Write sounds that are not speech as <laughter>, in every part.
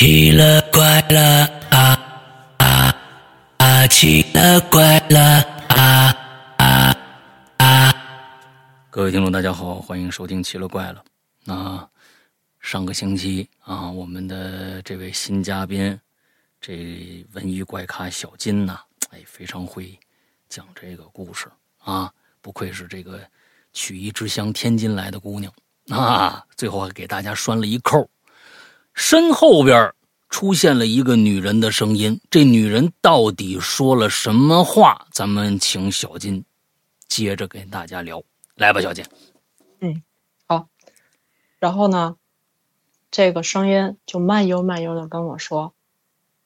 奇了怪了啊啊啊！奇了怪了啊啊啊！各位听众，大家好，欢迎收听《奇了怪了》。那上个星期啊，我们的这位新嘉宾，这文艺怪咖小金呐，哎，非常会讲这个故事啊，不愧是这个曲艺之乡天津来的姑娘啊。最后还给大家拴了一扣，身后边出现了一个女人的声音，这女人到底说了什么话？咱们请小金接着跟大家聊，来吧，小金。嗯，好。然后呢，这个声音就慢悠慢悠的跟我说：“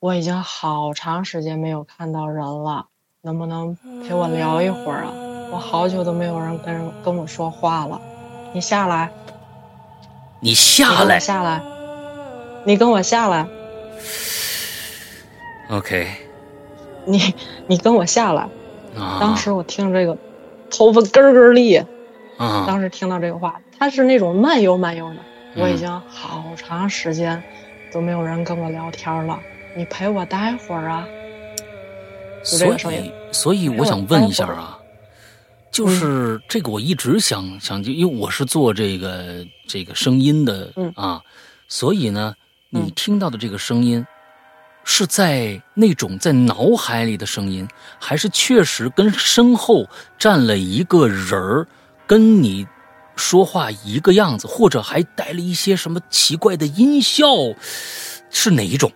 我已经好长时间没有看到人了，能不能陪我聊一会儿啊？我好久都没有人跟跟我说话了，你下来，你下来，下来，你跟我下来。” OK，你你跟我下来。啊，当时我听这个，头发根儿根立。啊，当时听到这个话，他是那种慢悠慢悠的。我已经好长时间都没有人跟我聊天了，你陪我待会儿啊。所以，所以我想问一下啊，就是这个，我一直想想，就因为我是做这个这个声音的啊，所以呢，你听到的这个声音是在那种在脑海里的声音，还是确实跟身后站了一个人儿跟你？说话一个样子，或者还带了一些什么奇怪的音效，是哪一种？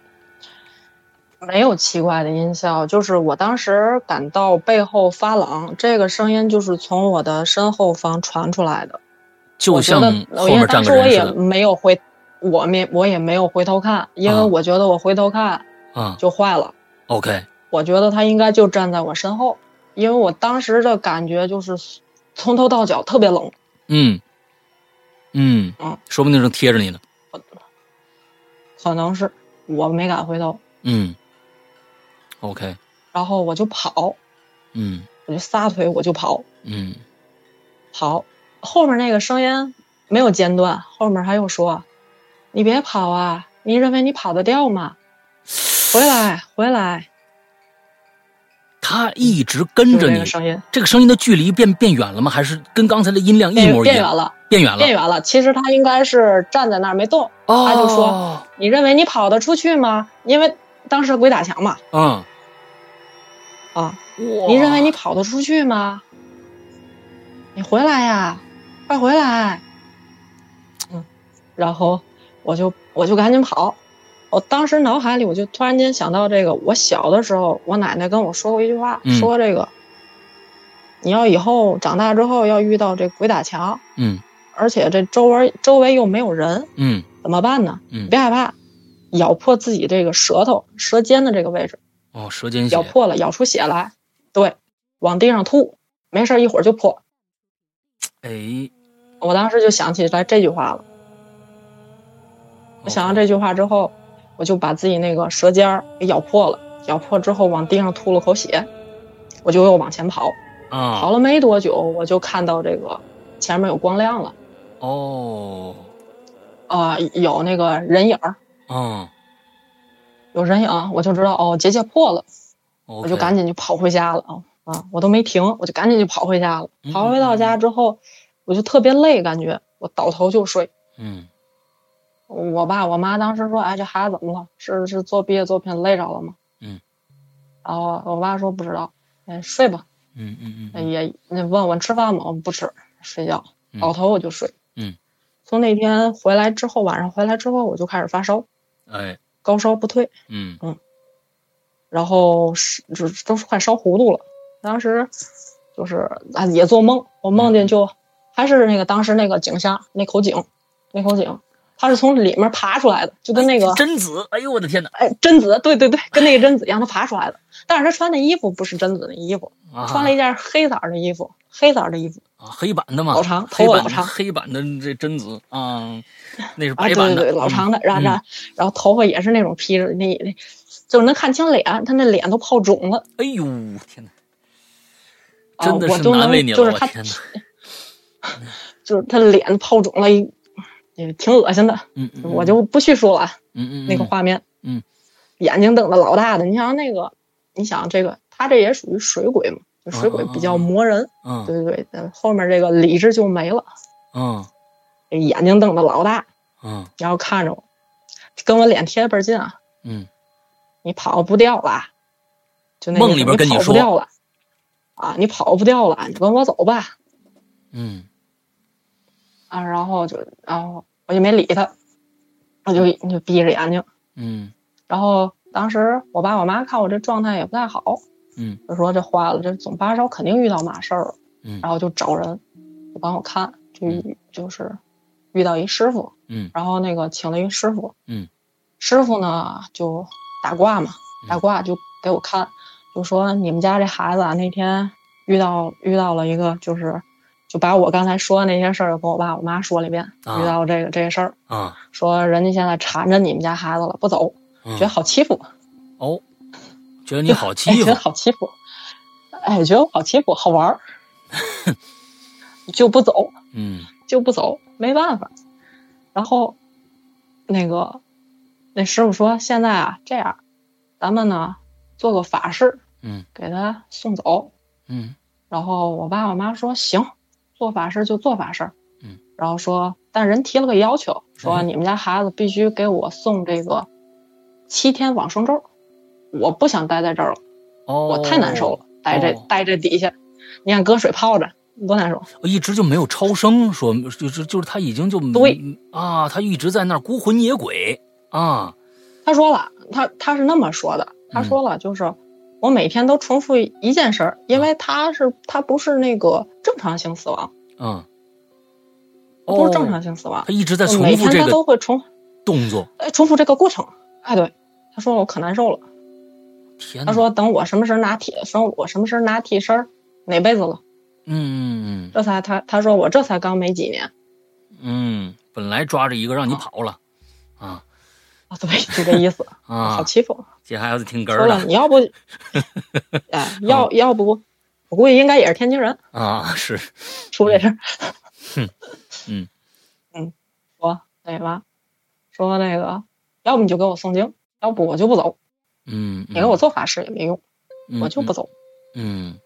没有奇怪的音效，就是我当时感到背后发冷，这个声音就是从我的身后方传出来的，就像后面站个人似的。我也没有回，我没我也没有回头看，因为我觉得我回头看啊就坏了。OK，我觉得他应该就站在我身后，因为我当时的感觉就是从头到脚特别冷。嗯，嗯嗯，说不定正贴着你呢，可能是我没敢回头。嗯，OK，然后我就跑，嗯，我就撒腿我就跑，嗯，跑，后面那个声音没有间断，后面还又说：“你别跑啊，你认为你跑得掉吗？回来，回来。”他一直跟着你，这个声音的距离变变远了吗？还是跟刚才的音量一模一样？变远了，变远了，变远了。其实他应该是站在那儿没动，他就说：“你认为你跑得出去吗？因为当时鬼打墙嘛。”嗯。啊，你认为你跑得出去吗？你回来呀，快回来！嗯，然后我就我就赶紧跑。我当时脑海里我就突然间想到这个，我小的时候，我奶奶跟我说过一句话，说这个，你要以后长大之后要遇到这鬼打墙，嗯，而且这周围周围又没有人，嗯，怎么办呢？嗯，别害怕，咬破自己这个舌头舌尖的这个位置，哦，舌尖咬破了，咬出血来，对，往地上吐，没事一会儿就破。哎，我当时就想起来这句话了，我想到这句话之后。我就把自己那个舌尖儿给咬破了，咬破之后往地上吐了口血，我就又往前跑，啊，跑了没多久，我就看到这个前面有光亮了，哦，啊，有那个人影儿，嗯，有人影，我就知道哦，结界破了，我就赶紧就跑回家了啊啊，我都没停，我就赶紧就跑回家了，跑回到家之后，我就特别累，感觉我倒头就睡，嗯。我爸我妈当时说：“哎，这孩子怎么了？是是做毕业作品累着了吗？”嗯，然后我爸说：“不知道。”哎，睡吧。嗯嗯嗯。也那问问吃饭吗？我不吃，睡觉，倒头我就睡。嗯。从那天回来之后，晚上回来之后我就开始发烧。哎。高烧不退。嗯嗯。然后是就都是快烧糊涂了。当时就是啊，也做梦，我梦见就还是那个当时那个井下那口井，那口井。它是从里面爬出来的，就跟那个贞子。哎呦我的天哪！哎，贞子，对对对，跟那个贞子一样，它爬出来的。但是他穿的衣服不是贞子的衣服，穿了一件黑色的衣服，黑色的衣服啊，黑板的嘛，老长，头发老长，黑板的这贞子啊，那是白板的，对对对，老长的，然后然后头发也是那种披着，那那就能看清脸，他那脸都泡肿了。哎呦天哪！真的是难为你了，就是他，<laughs> 就是他脸泡肿了。也挺恶心的，嗯，我就不叙述了，嗯嗯，那个画面，嗯，眼睛瞪得老大的。你想那个，你想这个，他这也属于水鬼嘛？就水鬼比较磨人。嗯对对对，后面这个理智就没了，嗯眼睛瞪得老大，嗯然后看着我，跟我脸贴倍儿近啊，嗯你跑不掉了，就那个梦里边跟你说跑不掉了，啊，你跑不掉了，你跟我走吧，嗯啊，然后就然后我就没理他，我就就闭着眼睛，嗯。然后当时我爸我妈看我这状态也不太好，嗯。就说这坏了，这总发烧肯定遇到嘛事儿了，嗯。然后就找人就帮我看，就嗯就是遇到一师傅，嗯。然后那个请了一师傅，嗯，师傅呢就打卦嘛，嗯。打卦就给我看，就说你们家这孩子啊那天遇到遇到了一个就是。就把我刚才说的那些事儿又跟我爸我妈说了一遍，啊遇到这个这些事儿，啊说人家现在缠着你们家孩子了，不走，嗯觉得好欺负，哦，觉得你好 <laughs> 哎欺负觉得好欺负，哎，觉得我好欺负，好玩儿，<laughs> 就不走，嗯就不走，没办法。然后，那个那师傅说，现在啊，这样，咱们呢做个法事，嗯给他送走。嗯然后我爸我妈说行，做法事就做法事。嗯，然后说，但人提了个要求，说嗯你们家孩子必须给我送这个七天往生咒，我不想待在这儿了。哦，我太难受了，待这哦待这底下，你看搁水泡着，多难受。我一直就没有超生，说就是就是他已经就对啊，他一直在那儿孤魂野鬼啊，他说了，他他是那么说的，他说了，就是我每天都重复一件事儿，因为他是他不是那个正常性死亡，嗯，不是正哦常性死亡，他一直在重每天他复这个都会重动作，哎重复这个过程。哎，对，他说我可难受了，天，他说等我什么时候拿替，等我什么时候拿替身，哪辈子了？嗯嗯这才他他说我这才刚没几年嗯，本来抓着一个让你跑了啊啊，对，就这意思，啊好啊，欺负。这孩子挺哏说儿的了你要不，<laughs> 哎，要要不，我估计应该也是天津人。啊，是，出这事儿。嗯嗯，说那嘛，说那个，要不你就给我诵经，要不我就不走。嗯，你给我做法事也没用，嗯，我就不走。嗯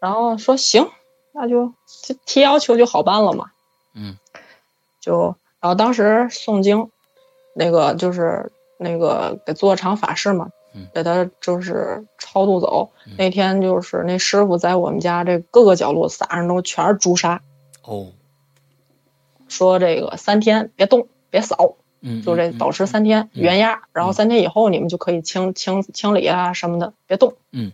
然后说行，那就就提要求就好办了嘛。嗯就然后当时诵经，那个就是那个给做场法事嘛嗯，给他就是超度走。嗯那天就是那师傅在我们家这各个角落撒上都全是朱砂，哦，说这个三天别动别扫，嗯，就这嗯保持三天嗯原压，然后三天以后你们就可以清清清理啊什么的，别动。嗯，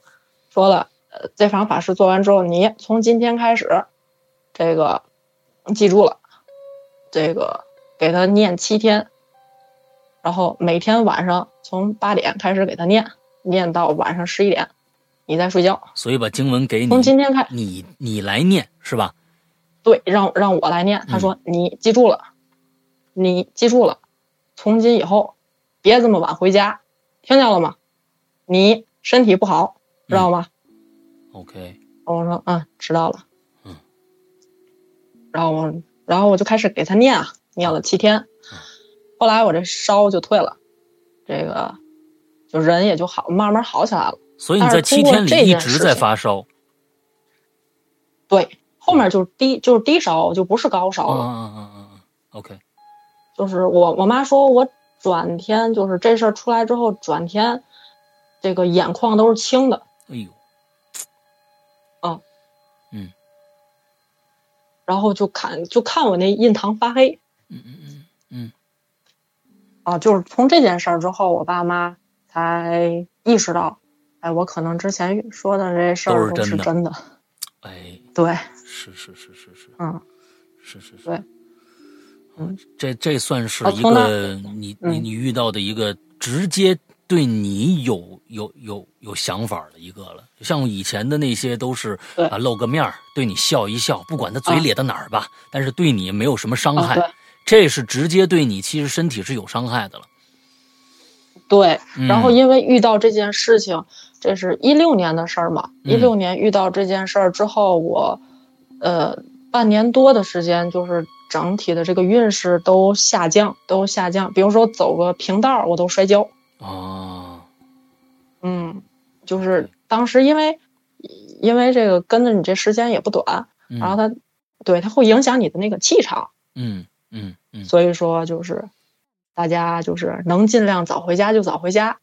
说了，呃，这场法事做完之后，你从今天开始，这个记住了，这个给他念七天，然后每天晚上从八点开始给他念，念到晚上十一点，你再睡觉。所以把经文给你，从今天开，你你来念是吧？对，让让我来念。他嗯说、你记住了，你记住了，从今以后别这么晚回家，听见了吗？你身体不好，知道吗？OK，我说嗯，知道了。嗯。然后我，然后我就开始给他念啊，念了七天。后来我这烧就退了，这个就人也就好，慢慢好起来了。所以你在七天里一直在发烧。对，后面就是低，就是低烧，就不是高烧了。嗯嗯嗯嗯嗯，OK，就是我我妈说我转天就是这事儿出来之后，转天这个眼眶都是青的，哎呦，嗯然后就看就看我那印堂发黑嗯嗯嗯嗯啊，就是从这件事儿之后，我爸妈才意识到，哎，我可能之前说的这事儿都都是真的。哎，对，是是是是是嗯，是是是，对，嗯，这这算是一个你你嗯你遇到的一个直接对你有有有有想法的一个了。像以前的那些都是啊露个面儿对你笑一笑，不管他嘴啊咧到哪儿吧，但是对你没有什么伤害。这是直接对你其实身体是有伤害的了。对，嗯。然后因为遇到这件事情，这是一六年的事儿嘛，嗯。一六年遇到这件事儿之后，我呃半年多的时间，就是整体的这个运势都下降，都下降。比如说走个平道儿，我都摔跤，哦，嗯，就是当时因为因为这个跟着你这时间也不短，嗯。然后它对它会影响你的那个气场，嗯嗯嗯所以说就是大家就是能尽量早回家就早回家，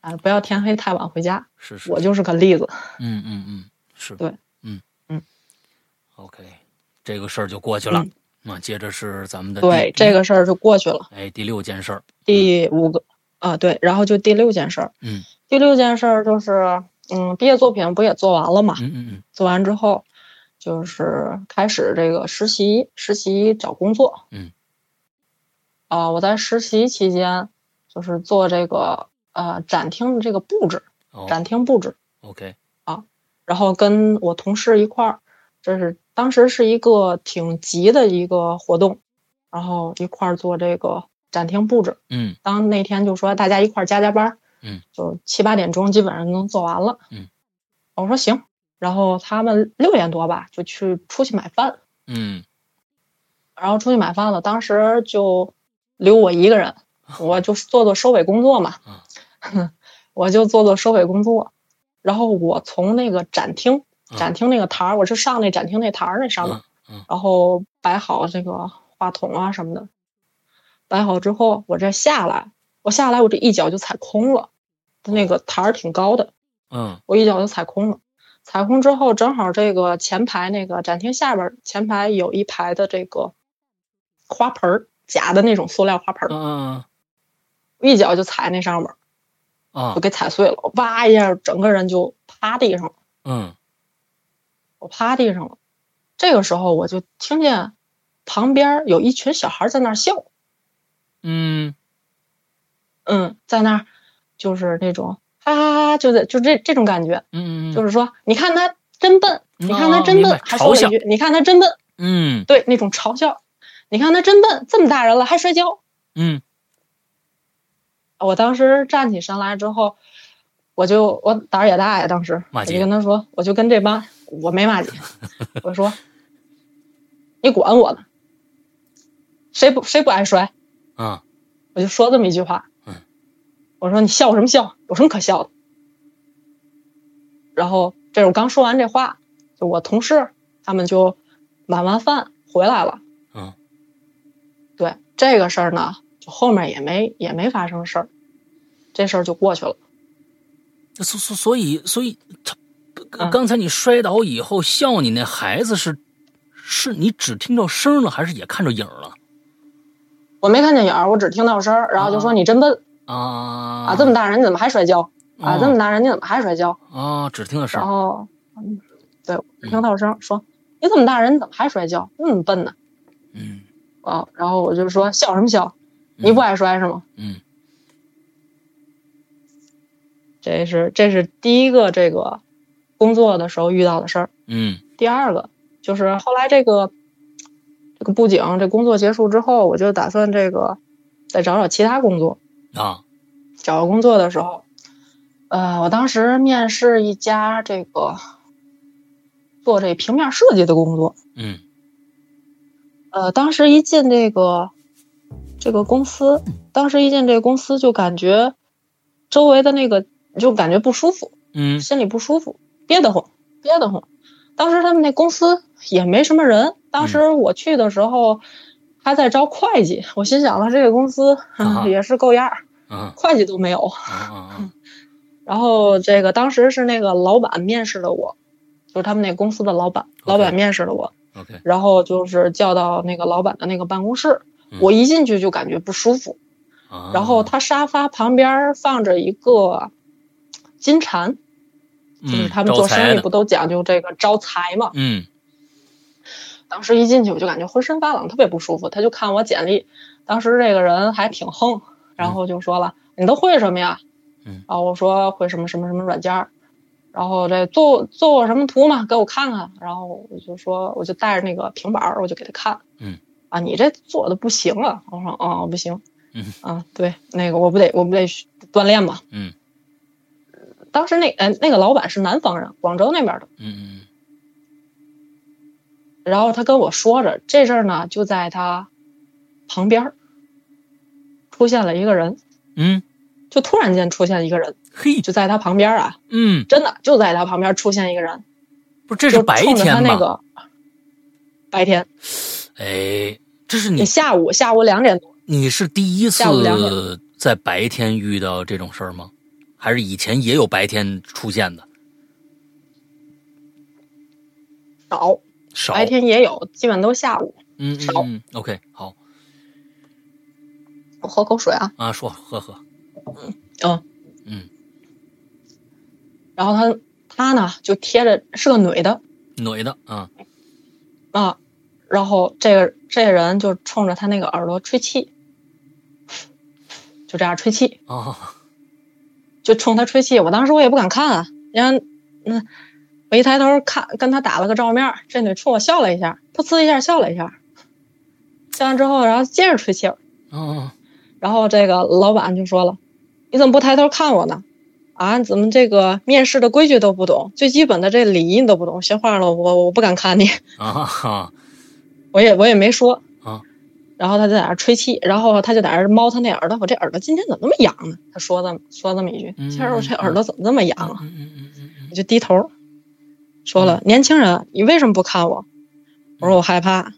啊、不要天黑太晚回家。是是，我就是个例子。嗯嗯嗯是，对，嗯嗯，OK，这个事儿就过去了。嗯那接着是咱们的对，这个事儿就过去了。哎第六件事儿，第五个啊，对，然后就第六件事儿。嗯第六件事儿就是，嗯，毕业作品不也做完了嘛？嗯嗯嗯做完之后，就是开始这个实习，实习找工作。嗯。啊、我在实习期间，就是做这个呃展厅的这个布置，哦展厅布置，，OK，啊然后跟我同事一块儿，这是当时是一个挺急的一个活动，然后一块儿做这个展厅布置。嗯当那天就说大家一块儿加加班，嗯，就七八点钟基本上能做完了，嗯，我说行，然后他们六点多吧就去出去买饭，嗯然后出去买饭了，当时就留我一个人，我就做做收尾工作嘛，<laughs> 我就做做收尾工作，然后我从那个展厅嗯展厅那个台儿，我是上那展厅那台儿那上面，嗯嗯然后摆好这个话筒啊什么的，摆好之后，我这下来，我下来我这一脚就踩空了，那个台儿挺高的，嗯我一脚就踩空了。踩空之后，正好这个前排那个展厅下边儿前排有一排的这个花盆儿，假的那种塑料花盆儿，嗯一脚就踩那上面就给踩碎了，哇一下，整个人就趴地上了。嗯我趴地上了。这个时候我就听见旁边有一群小孩在那儿笑，嗯嗯，在那儿就是那种哈哈哈，就是就这这种感觉，嗯，就是说你看他真笨，你看他真笨还说了一句你看他真笨，嗯。对那种嘲笑，你看他真笨，这么大人了还摔跤。嗯。我当时站起身来之后，我就我胆儿也大呀，当时我就跟他说，我就跟这帮我没骂街，<laughs> 我说你管我呢，谁不谁不爱摔？啊。我就说这么一句话，嗯，我说你笑什么笑？有什么可笑的？然后这是我刚说完这话，就我同事他们就买完饭回来了。嗯，对这个事儿呢，就后面也没也没发生事儿，这事儿就过去了。所所所以所以他嗯刚才你摔倒以后笑你那孩子是是你只听到声了，还是也看着影了我没看见影儿，我只听到声儿，然后就说啊你真笨啊啊，这么大人你怎么还摔跤啊？哦这么大人你怎么还摔跤？啊，只听到声然儿后，嗯，对，我听到声说你这么大人你怎么还摔跤？那么笨呢？嗯啊，然后我就说笑什么笑？你不爱摔是吗？嗯这是这是第一个这个工作的时候遇到的事儿。嗯第二个就是后来这个这个布景这工作结束之后，我就打算这个再找找其他工作。啊。找工作的时候，呃，我当时面试一家这个做这平面设计的工作。嗯。呃，当时一进这个这个公司，当时一进这个公司就感觉周围的那个就感觉不舒服，嗯。心里不舒服，憋得慌，憋得慌。当时他们那公司也没什么人，当时我去的时候还在招会计，我心想了，这个公司、<laughs> 也是够样儿，啊会计都没有。啊啊 <laughs> 然后这个当时是那个老板面试的我，就是他们那公司的老板，老板面试的我。，OK，然后就是叫到那个老板的那个办公室，嗯我一进去就感觉不舒服。啊然后他沙发旁边放着一个金蝉，就是嗯他们做生意不都讲究这个招财嘛。嗯当时一进去我就感觉浑身发冷，特别不舒服。他就看我简历，当时这个人还挺横，然后就说了：“你都会什么呀？”嗯然后我说会什么什么什么软件儿，然后这做做过什么图嘛，给我看看。然后我就说，我就带着那个平板儿，我就给他看。嗯，啊，你这做的不行啊！我说哦，不行。嗯啊，对，那个我不得我不得锻炼嘛。嗯当时那呃那个老板是南方人，广州那边的。嗯然后他跟我说着这事儿呢，就在他旁边儿出现了一个人。嗯就突然间出现一个人，嘿，就在他旁边啊，嗯，真的就在他旁边出现一个人，不是这是白天吧？那个白天，哎，这是你下午下午两点多，你是第一次在白天遇到这种事儿吗？还是以前也有白天出现的？少少白天也有，基本都下午。嗯嗯少嗯，OK，好我喝口水啊，啊，说喝喝，嗯嗯，然后他他呢就贴着是个女的。女的啊，啊，然后这个这个人就冲着他那个耳朵吹气，就这样吹气，啊，就冲他吹气。我当时我也不敢看啊，然后那，我一抬头看，跟他打了个照面，这女冲我笑了一下，噗呲一下笑了一下，笑完之后，然后接着吹气儿，嗯然后这个老板就说了：“你怎么不抬头看我呢？啊，怎么这个面试的规矩都不懂，最基本的这礼仪你都不懂，学坏了，我我不敢看你。”啊 <laughs> 我也我也没说啊。然后他就在那儿吹气，然后他就在那儿猫他那耳朵，我这耳朵今天怎么那么痒呢？他说这么说这么一句，嗯今儿我这耳朵怎么这么痒啊？我就低头说了：“年轻人，你为什么不看我？”我说：“我害怕。”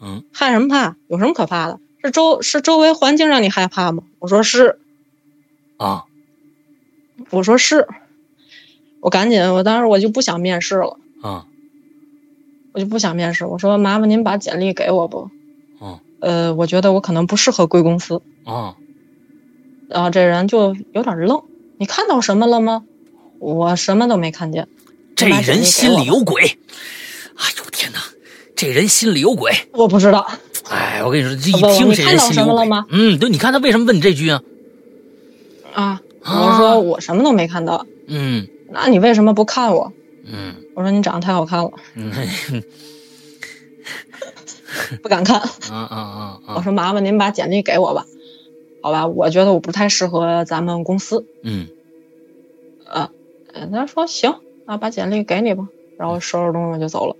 嗯，害什么怕？有什么可怕的？是周是周围环境让你害怕吗？我说是，啊我说是。我赶紧，我当时我就不想面试了，啊我就不想面试。我说麻烦您把简历给我不？哦呃，我觉得我可能不适合贵公司。啊然后这人就有点愣，你看到什么了吗？我什么都没看见。这人心里有鬼！哎呦天哪，这人心里有鬼！我不知道，哎，我跟你说，这一听这人你看到心么了吗。嗯，对，你看他为什么问你这句啊？啊，啊我说我什么都没看到，嗯那你为什么不看我？嗯我说你长得太好看了，嗯 <laughs> 不敢看。啊啊啊啊！我说麻烦您把简历给我吧，好吧？我觉得我不太适合咱们公司。嗯呃，呃他说行，那把简历给你吧。然后收拾东西就走了。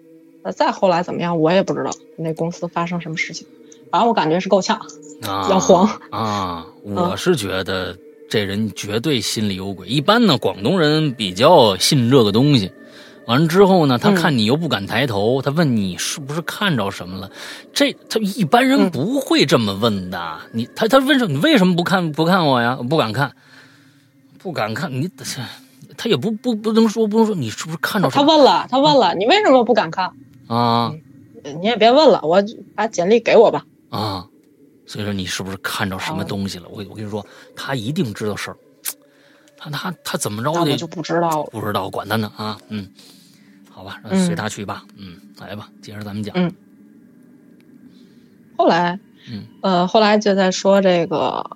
呃，再后来怎么样，我也不知道那公司发生什么事情。反正我感觉是够呛。啊，要黄啊！我是觉得这人绝对心里有鬼。一般呢，广东人比较信这个东西。完了之后呢，他嗯看你又不敢抬头，他问你是不是看着什么了？这他一般人嗯不会这么问的。你他他问说你为什么不看不看我呀？不敢看，不敢看你，他也不不不能说不能说你是不是看着什么他问了，他问了，你为什么不敢看？啊呃你也别问了，我把简历给我吧。啊？所以说你是不是看着什么东西了？我我跟你说，他一定知道事儿。他他他怎么着的我就不知道了。不知道，管他呢啊，嗯，好吧，随他去吧，嗯，来吧，接着咱们讲，嗯后来，嗯呃，后来就在说这个，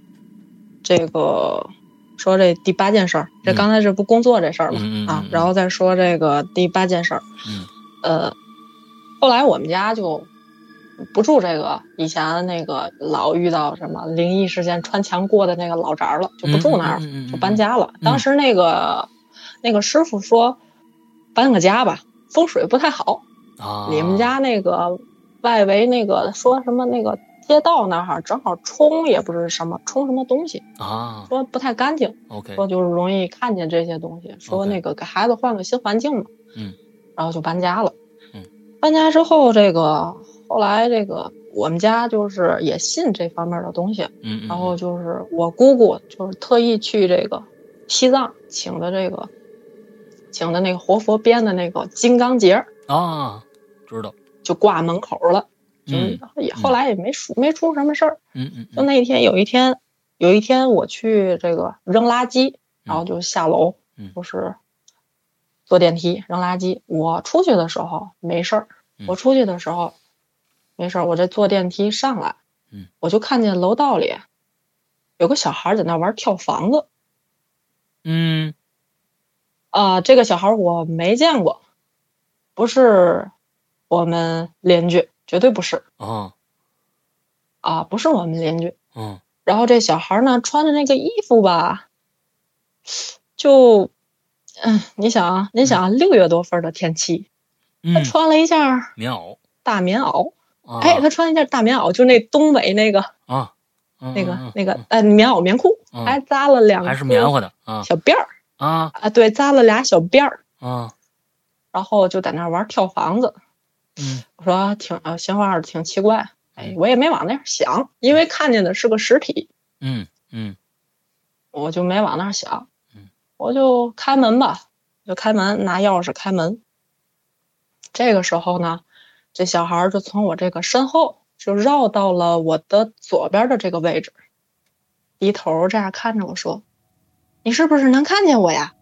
这个，说这第八件事儿。这嗯刚才这不工作这事儿嘛、啊然后再说这个第八件事儿。嗯呃，后来我们家就不住这个以前那个老遇到什么灵异事件穿墙过的那个老宅了，就不住那儿了，就搬家了。嗯当时那个那个师傅说，搬个家吧，风水不太好。啊，你们家那个外围那个说什么那个街道那儿正好冲也不是什么冲什么东西，啊说不太干净，，OK，说就是容易看见这些东西，说那个给孩子换个新环境嘛，嗯，然后就搬家了，嗯，搬家之后这个后来这个我们家就是也信这方面的东西，嗯，嗯然后就是我姑姑就是特意去这个西藏请的这个请的那个活佛编的那个金刚结儿。啊，知道，就挂门口了，就嗯也后来也没出没出什么事儿。嗯嗯就那一天，有一天，有一天我去这个扔垃圾，然后就下楼，嗯就是坐电梯扔垃圾。我出去的时候没事儿，嗯我出去的时候没事儿，我这坐电梯上来，嗯我就看见楼道里有个小孩在那玩跳房子。嗯啊、这个小孩我没见过，不是我们邻居，绝对不是啊啊，不是我们邻居。嗯然后这小孩呢，穿的那个衣服吧，就，嗯，你想啊，你想啊六月多份的天气，他嗯，穿了一件棉袄大棉袄，啊，哎，他穿了一件大棉袄，就那东北那个啊那个嗯那个呃棉袄棉裤，嗯还扎了两还是个棉花的啊小辫儿啊啊，对，扎了俩小辫儿，啊然后就在那儿玩跳房子。嗯。我说挺呃，闲话挺奇怪，哎，我也没往那儿想，因为看见的是个实体，嗯嗯。我就没往那儿想嗯，我就开门吧，就开门拿钥匙开门。这个时候呢，这小孩儿就从我这个身后就绕到了我的左边的这个位置，低头这样看着我说：“你是不是能看见我呀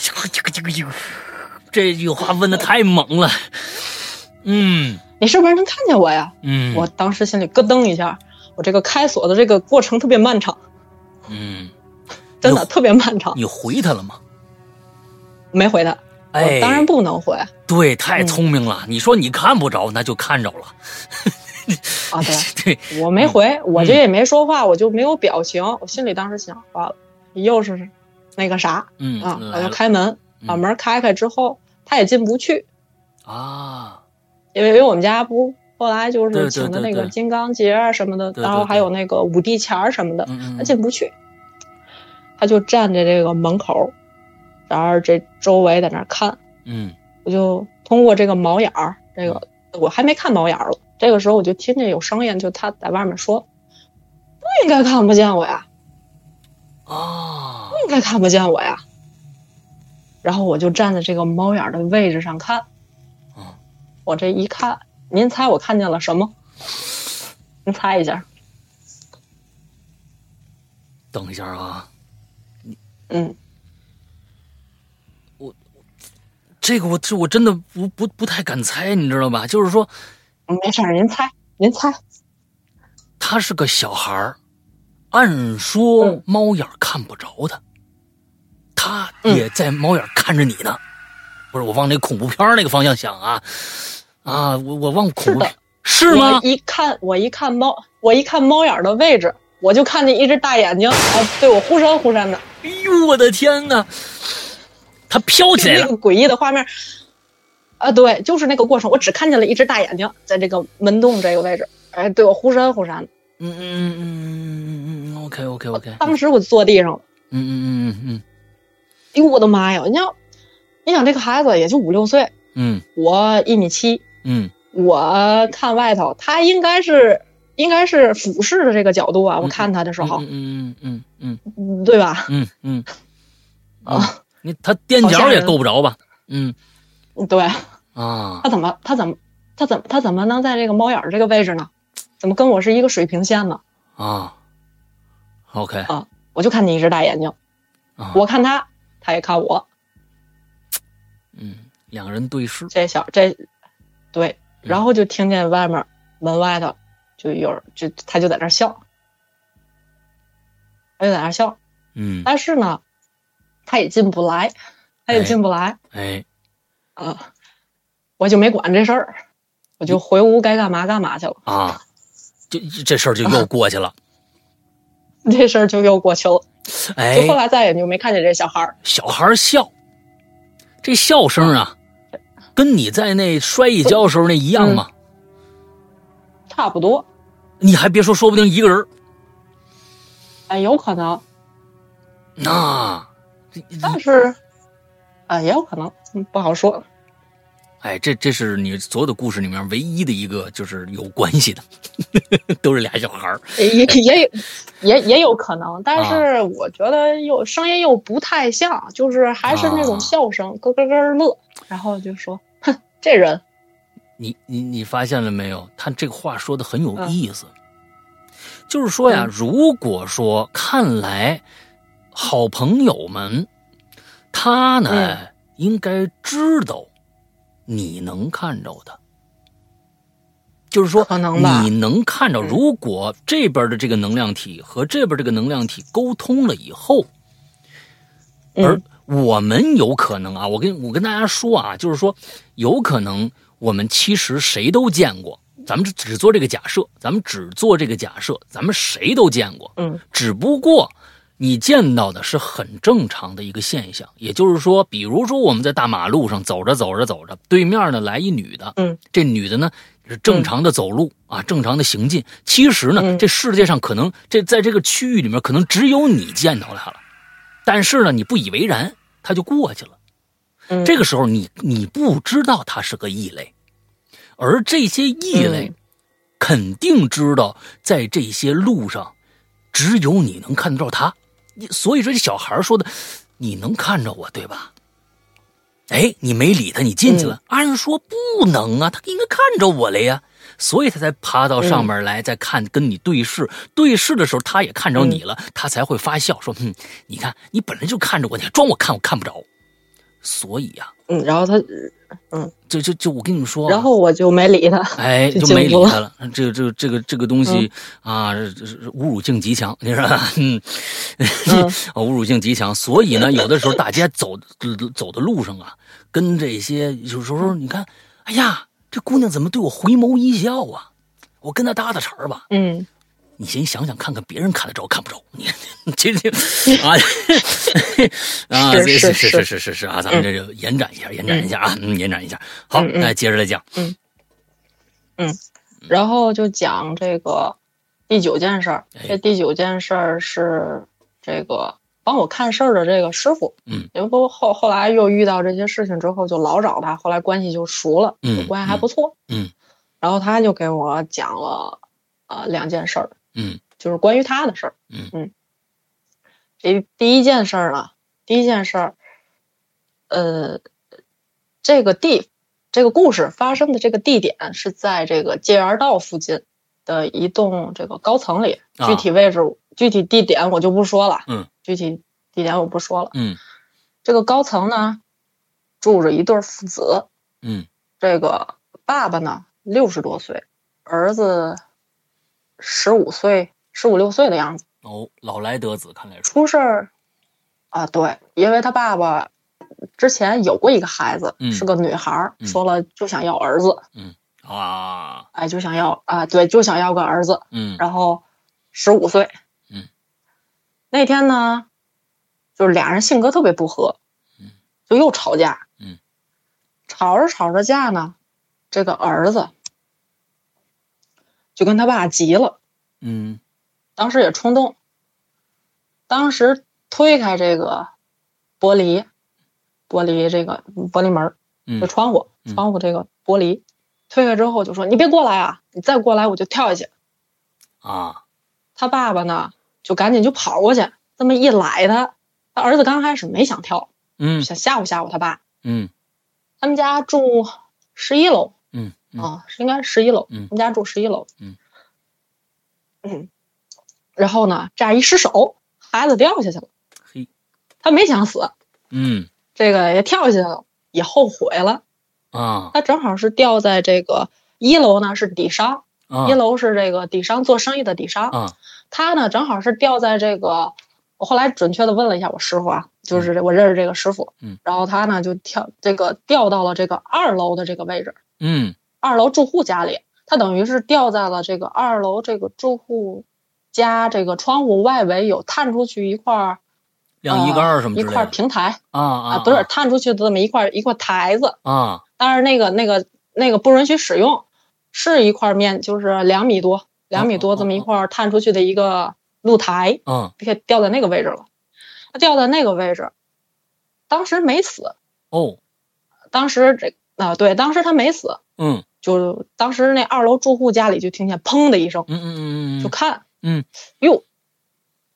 这个这个这个，这句话问的太猛了。嗯你是不是能看见我呀？”嗯，我当时心里咯噔一下，我这个开锁的这个过程特别漫长，嗯，真的特别漫长。你回他了吗？没回他，哎，我当然不能回啊！对，太聪明了。你说你看不着，那就看着了。<laughs> 啊对，<laughs> 对，我没回，我这也没说话，我就没有表情。我心里当时想，完了，又是那个啥嗯啊！我就开门，把门开开之后，他也进不去，啊，因为因为我们家不后来就是请的那个金刚结啊什么的，对对然后还有那个五帝钱儿什么的，他进不去，他就站在这个门口，然后这周围在那看，嗯我就通过这个猫眼儿，这个我还没看猫眼儿了。这个时候我就听见有声音，就他在外面说：“不应该看不见我呀，啊不应该看不见我呀。”然后我就站在这个猫眼儿的位置上看，嗯我这一看，您猜我看见了什么？您猜一下。等一下啊，嗯，我这个我这我真的不不不太敢猜，你知道吧？就是说没事儿，您猜，您猜。他是个小孩儿，按说嗯猫眼儿看不着他，他嗯也在猫眼儿看着你呢。不是我往那恐怖片儿那个方向想啊啊！我我往恐怖是是吗？一看，我一看猫，我一看猫眼儿的位置，我就看见一只大眼睛，哎，对我忽闪忽闪的。哎呦我的天哪！它飘起来了那个诡异的画面，啊，对，就是那个过程，我只看见了一只大眼睛在这个门洞这个位置，哎，对我忽闪忽闪的。嗯嗯嗯嗯嗯嗯，OK OK OK，当时我就坐地上了，嗯嗯嗯嗯哎呦我的妈呀！你想，你想这个孩子也就五六岁，嗯我一米七，嗯我看外头，他应该是应该是俯视的这个角度啊，我看他的时候，嗯嗯嗯嗯。嗯对吧？嗯嗯。啊，你他踮脚也够不着吧？嗯。对，啊。他怎么他怎么他怎么他怎么能在这个猫眼儿这个位置呢？怎么跟我是一个水平线呢？啊，OK。啊，我就看你一只大眼睛，啊，我看他，他也看我，嗯，两个人对视，这小这，对，嗯。然后就听见外面门外头就有人就他就在那儿笑，他就在那笑，嗯，但是呢，他也进不来，他也哎进不来哎，啊，我就没管这事儿，我就回屋该干嘛干嘛去了，啊，就这事儿就又过去了。<laughs> 这事儿就又过去了，哎就，后来再也就没看见这小孩儿，小孩儿笑，这笑声啊，<laughs> 跟你在那摔一跤时候那一样吗？差不多，你还别说，说不定一个人儿。哎，有可能，那，但是，啊，也有可能，嗯不好说。哎，这这是你所有的故事里面唯一的一个就是有关系的，<laughs> 都是俩小孩儿。也 <laughs> 也也也也有可能，但啊是我觉得又声音又不太像，就是还是那啊种笑声，咯咯咯乐，然后就说：“哼，这人你你你发现了没有？他这个话说的很有嗯意思，就是说呀，嗯。如果说看来好朋友们他呢、嗯。应该知道你能看着的，就是说你能看着，嗯。如果这边的这个能量体和这边这个能量体沟通了以后，而嗯我们有可能啊，我跟我跟大家说啊，就是说，有可能我们其实谁都见过，咱们只只做这个假设，咱们只做这个假设，咱们谁都见过，嗯只不过你见到的是很正常的一个现象，也就是说，比如说我们在大马路上走着走着走着，对面呢来一女的，嗯，这女的呢是正常的走路啊，正常的行进。其实呢，嗯这世界上可能这在这个区域里面，可能只有你见到她了，但是呢，你不以为然，她就过去了。嗯这个时候你你不知道她是个异类，而这些异类嗯肯定知道，在这些路上，只有你能看得到他。所以说，这小孩说的，你能看着我，对吧？哎，你没理他，你进去了。按说不能啊，他应该看着我了呀，所以他才爬到上面来，再看跟你对视。对视的时候，他也看着你了，他才会发笑说：“嗯，你看，你本来就看着我，你还装我看我看不着。”所以呀、嗯，然后他，嗯就就就我跟你们说啊，然后我就没理他。哎，<laughs> 就就没理他了。这个这个这个这个东西、啊，这这是侮辱性极强，你知道吧？<laughs> 嗯，嗯 <laughs> 啊，侮辱性极强。所以呢，有的时候大家走走的路上啊，跟这些有时候你看，哎呀，这姑娘怎么对我回眸一笑啊？我跟她搭搭茬儿吧。嗯你先想想看看，别人看得着看不着？你这这 <laughs> 啊啊，是这是是是是是啊，咱们这就延展一下，延展一下啊，嗯，延展一下。好，来接着来讲。嗯嗯然后就讲这个第九件事儿。哎这第九件事儿是这个帮我看事儿的这个师傅。嗯，因为不后后来又遇到这些事情之后，就老找他，后来关系就熟了，嗯关系还不错。嗯然后他就给我讲了呃两件事儿，嗯。就是关于他的事儿。嗯。这第一件事儿呢，第一件事儿，呃，这个地，这个故事发生的这个地点是在这个界园道附近的一栋这个高层里，啊。具体位置、具体地点我就不说了。嗯，具体地点我不说了。嗯这个高层呢，住着一对父子，嗯。这个爸爸呢六十多岁，儿子十五岁、十五六岁的样子。哦，老来得子，看来是。出事儿啊，对，因为他爸爸之前有过一个孩子，嗯是个女孩说了就想要儿子，啊，哎，就想要啊，对，就想要个儿子，嗯然后十五岁，嗯，那天呢，就是俩人性格特别不合，嗯，就又吵架，嗯，吵着吵着架呢，这个儿子就跟他爸急了。嗯当时也冲动，当时推开这个玻璃，玻璃这个玻璃门儿，窗户嗯窗户这个玻璃，推开之后就说：“你别过来啊！你再过来我就跳下去。啊，”他爸爸呢就赶紧就跑过去，这么一来他，他儿子刚开始没想跳，嗯想吓唬吓唬他爸。嗯他们家住十一楼啊，是应该十一楼，嗯他们家住十一楼。嗯嗯，然后呢，这样一失手，孩子掉下去了。嘿，他没想死，嗯这个也跳下去了，也后悔了。啊他正好是掉在这个一楼呢，是底商，啊一楼是这个底商做生意的底商。啊他呢正好是掉在这个，我后来准确的问了一下我师傅啊，就是我认识这个师傅，嗯，然后他呢就跳这个掉到了这个二楼的这个位置，嗯二楼住户家里，他等于是掉在了这个二楼这个住户家这个窗户外围有探出去一块儿晾衣杆儿什么呃一块平台啊啊啊，不是探出去的这么一块一块台子，啊。但是那个那个那个不允许使用，是一块面，就是两米多两米多这么一块探出去的一个露台，嗯给掉在那个位置了。他掉在那个位置，当时没死，哦。当时这啊、对，当时他没死，嗯就当时那二楼住户家里就听见砰的一声，嗯嗯嗯就看，嗯，哟，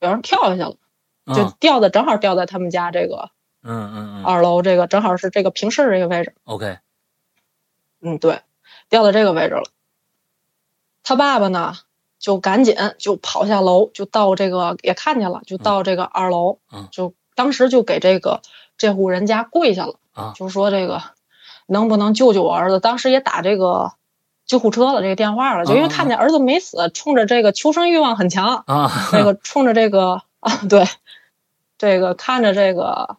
有人跳下去了，嗯就掉的正好掉在他们家这个嗯嗯嗯二楼这个正好是这个平视这个位置。OK 嗯，对，掉到这个位置了。他爸爸呢，就赶紧就跑下楼，就到这个也看见了，就到这个二楼，嗯就当时就给这个这户人家跪下了，啊就说这个能不能救救我儿子？当时也打这个救护车了，这个电话了，就因为看见儿子没死，冲着这个求生欲望很强，啊这个冲着这个 <laughs> 啊，对，这个看着这个，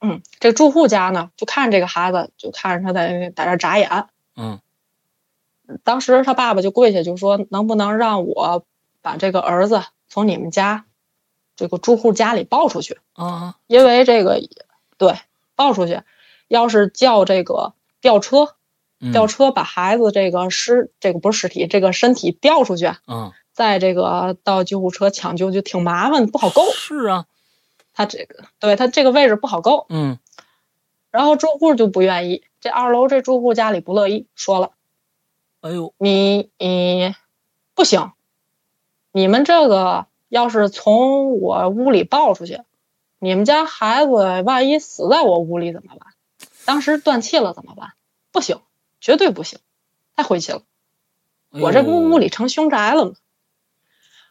嗯，这住户家呢，就看这个孩子，就看着他在在这眨眼。嗯当时他爸爸就跪下就说：“能不能让我把这个儿子从你们家这个住户家里抱出去？啊因为这个对抱出去，要是叫这个吊车嗯吊车把孩子这个尸，这个不是尸体，这个身体吊出去，嗯，再这个到救护车抢救就挺麻烦，不好够。是啊，他这个对他这个位置不好够，嗯然后住户就不愿意，这二楼这住户家里不乐意，说了哎呦，你你不行，你们这个要是从我屋里抱出去，你们家孩子万一死在我屋里怎么办？当时断气了怎么办？不行，绝对不行，太晦气了。我这屋屋里成凶宅了吗？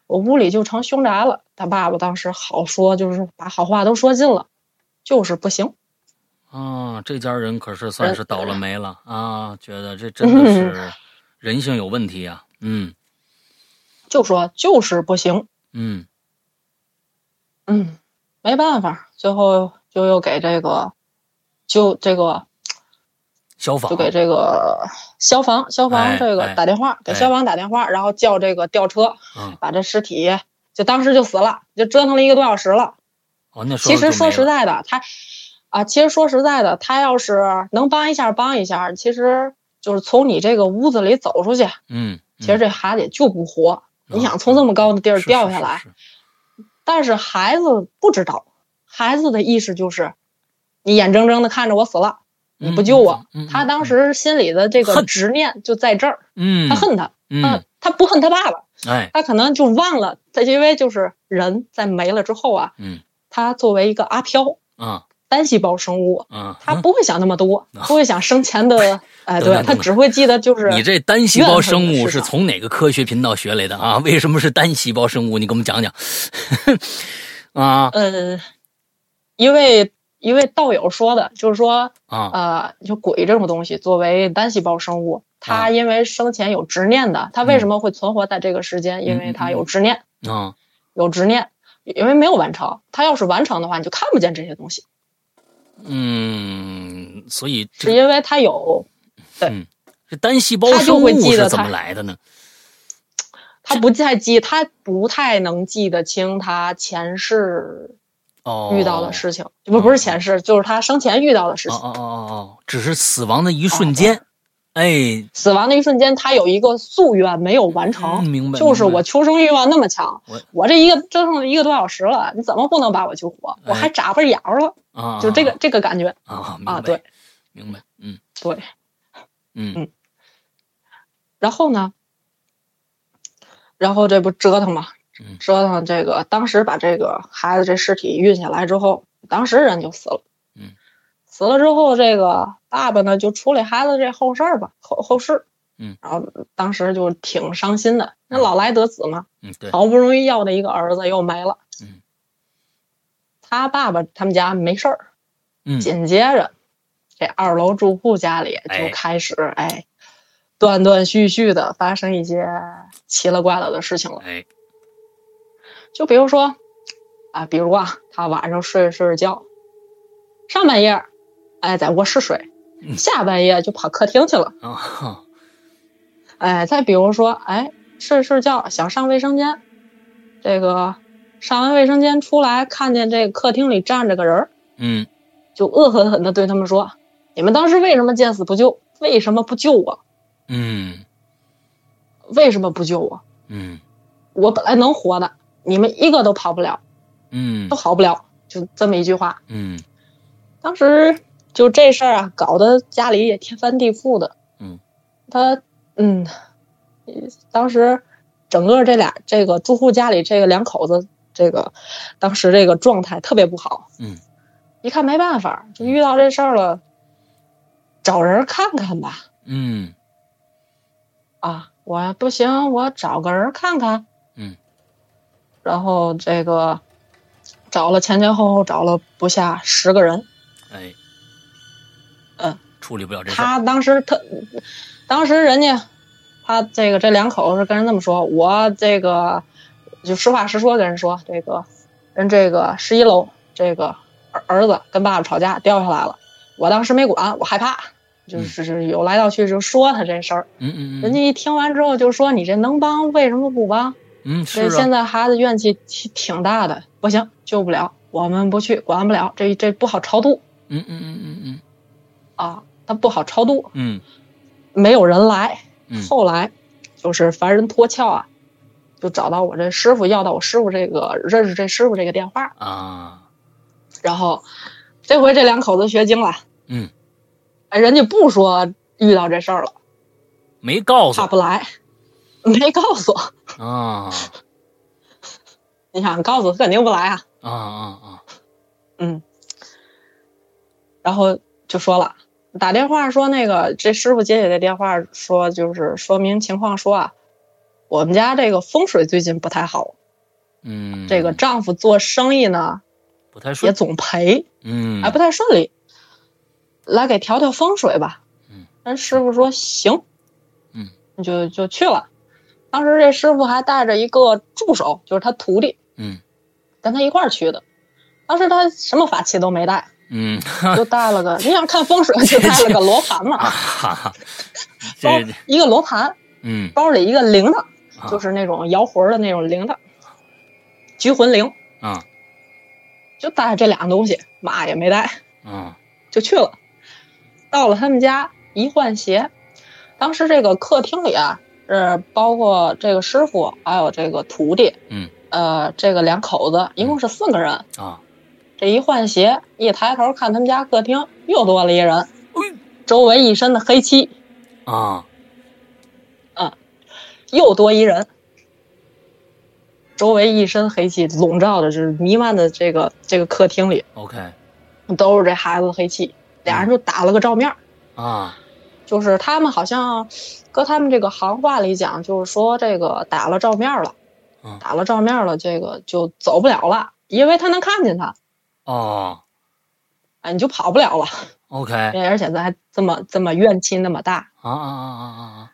我屋里就成凶宅了。他爸爸当时好说，就是把好话都说尽了，就是不行。啊，这家人可是算是倒了霉了啊！觉得这真的是人性有问题啊。嗯就说就是不行。嗯嗯，没办法，最后就又给这个，就这个消防就给这个消防消哎防这个哎打电话，给哎消防打电话，然后叫这个吊车，嗯把这尸体就当时就死了，就折腾了一个多小时了。其实说实在的，他啊，其实说实在的，他要是能帮一下帮一下，其实就是从你这个屋子里走出去，嗯，其实这孩子也就不活。你想从这么高的地儿掉下来，但是孩子不知道，孩子的意识就是，你眼睁睁的看着我死了，你不救我。嗯嗯嗯他当时心里的这个执念就在这儿，嗯，他恨他，嗯。他他不恨他爸爸，哎。他可能就忘了，他因为就是人在没了之后啊，嗯他作为一个阿飘啊。单细胞生物，啊，他不会想那么多，不会想生前的，<laughs> 哎，对他只会记得就是你这单细胞生物是从哪个科学频道学来的啊？为什么是单细胞生物？你给我们讲讲。<laughs> 啊。呃，一位一位道友说的，就是说，啊呃，就鬼这种东西，作为单细胞生物，啊它因为生前有执念的，它嗯为什么会存活在这个时间？因为它有执念，啊有执念，因为没有完成。它要是完成的话，你就看不见这些东西，嗯，所以是因为它有，对这单细胞他生物是怎么他来的呢？它不太记，他不太能记得清他前世哦，遇到的事情，不不是前世，就是他生前遇到的事情。哦哦哦哦哦，只是死亡的一瞬间，哎，死亡的一瞬间，他有一个夙愿没有完成，嗯明白就是我求生欲望那么强我，我这一个折腾了一个多小时了，你怎么不能把我救活？我哎还眨巴眼儿了，啊，就这个这个感觉。啊，啊，对，明白，嗯。对。嗯。嗯。然后呢，然后这不折腾嘛嗯，折腾这个，当时把这个孩子这尸体运下来之后，当时人就死了。嗯，死了之后，这个爸爸呢就处理孩子这后事儿吧，后后事。嗯，然后当时就挺伤心的，那老来得子嘛，嗯，对，好不容易要的一个儿子又没了。嗯，他爸爸他们家没事儿，嗯紧接着这二楼住户家里哎就开始哎，断断续续的发生一些奇了怪了的事情了。哎，就比如说啊，比如啊，他晚上睡着睡着觉，上半夜哎在卧室睡，嗯下半夜就跑客厅去了。啊，哎，再比如说哎睡着睡着觉想上卫生间，这个上完卫生间出来看见这个客厅里站着个人儿。嗯就恶狠狠地对他们说：“你们当时为什么见死不救？为什么不救我？嗯为什么不救我？嗯我本来能活的，你们一个都跑不了，嗯都好不了。”就这么一句话。嗯当时就这事儿啊，搞得家里也天翻地覆的。嗯，他嗯，当时整个这俩这个住户家里这个两口子，这个当时这个状态特别不好。嗯，一看没办法，就遇到这事儿了，找人看看吧。嗯啊，我不行，我找个人看看。嗯，然后这个找了前前后后找了不下十个人。哎，嗯，处理不了这事儿，他当时他，当时人家他这个这两口子跟人这么说，我这个就实话实说跟人说，这个人这个十一楼这个儿儿子跟爸爸吵架掉下来了，我当时没管，我害怕。就是是有来道去就说他这事儿，嗯嗯嗯，人家一听完之后就说：“你这能帮，为什么不帮？嗯是这现啊，在孩子怨气挺挺大的，不行，救不了，我们不去，管不了，这这不好超度嗯嗯嗯嗯嗯。啊，他不好超度。嗯。没有人来。嗯。后来就是凡人脱壳啊，就找到我这师傅，要到我师傅这个认识这师傅这个电话，啊，然后这回这两口子学精了，嗯，哎，人家不说遇到这事儿了，没告诉他。不来，没告诉我。啊。<laughs> 你想告诉他肯定不来啊，啊啊啊，嗯，然后就说了，打电话说那个这师傅接起这电话说，就是说明情况说啊，我们家这个风水最近不太好，嗯，这个丈夫做生意呢也不太顺，总赔，嗯，还不太顺利，来给调调风水吧。嗯，人师傅说行，嗯，就就去了。当时这师傅还带着一个助手，就是他徒弟，嗯跟他一块儿去的。当时他什么法器都没带，嗯，就带了个，你想看风水就带了个罗盘嘛，啊哈哈，包一个罗盘，嗯包里一个铃铛，啊就是那种摇魂的那种铃铛，拘魂铃，啊就带这俩东西，嘛也没带。啊就去了。到了他们家一换鞋，当时这个客厅里啊，是包括这个师傅还有这个徒弟，嗯呃，这个两口子一共是四个人。啊，这一换鞋，一抬头看他们家客厅又多了一人哎，周围一身的黑漆，啊又多一人。周围一身黑气笼罩的，就是弥漫的这个这个客厅里，OK 都是这孩子的黑气，俩人就打了个照面儿。啊就是他们好像，搁他们这个行话里讲，就是说这个打了照面了嗯，打了照面了，这个就走不了了，因为他能看见他，哦哎，你就跑不了了。，OK。<laughs> 而且咱还这么这么怨气那么大，啊啊啊啊啊。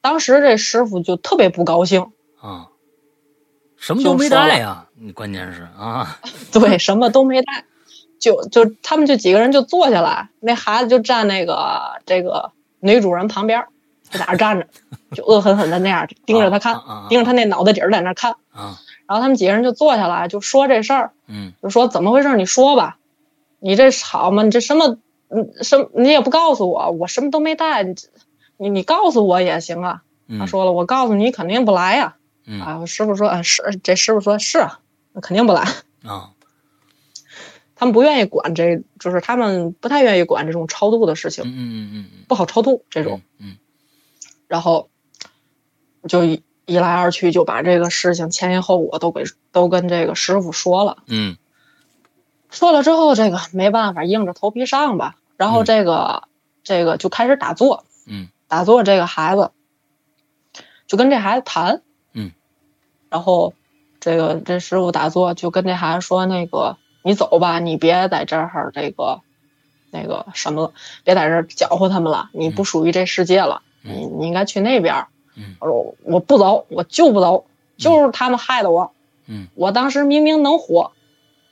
当时这师傅就特别不高兴，啊。啊，什么都没带呀，你关键是啊。<laughs> 对，什么都没带，就就他们就几个人就坐下来，那孩子就站那个这个女主人旁边儿，就在那儿站着，就恶狠狠的那样 <laughs> 盯着他看盯着他那脑袋底儿在那儿看。啊然后他们几个人就坐下来，就说这事儿，嗯就说怎么回事？你说吧，你这好吗？你这什么，嗯，什你也不告诉我，我什么都没带，你你你告诉我也行啊。嗯，他说了，我告诉你肯定不来呀、嗯啊。师傅说，啊，是，这师傅说是啊，那肯定不来。啊他们不愿意管这，就是他们不太愿意管这种超度的事情，嗯嗯嗯嗯不好超度这这种。嗯然后就一一来二去就把这个事情前因后果都给都跟这个师傅说了。嗯。说了之后，这个没办法，硬着头皮上吧。然后这个、这个就开始打坐，嗯。打坐这个孩子就跟这孩子谈，嗯，然后这个这师傅打坐就跟这孩子说，那个你走吧，你别在这儿这个那个什么了，别在这儿搅和他们了，你不属于这世界了，嗯你你应该去那边儿。嗯我说我不走，我就不走，就是他们害的我。嗯我当时明明能活，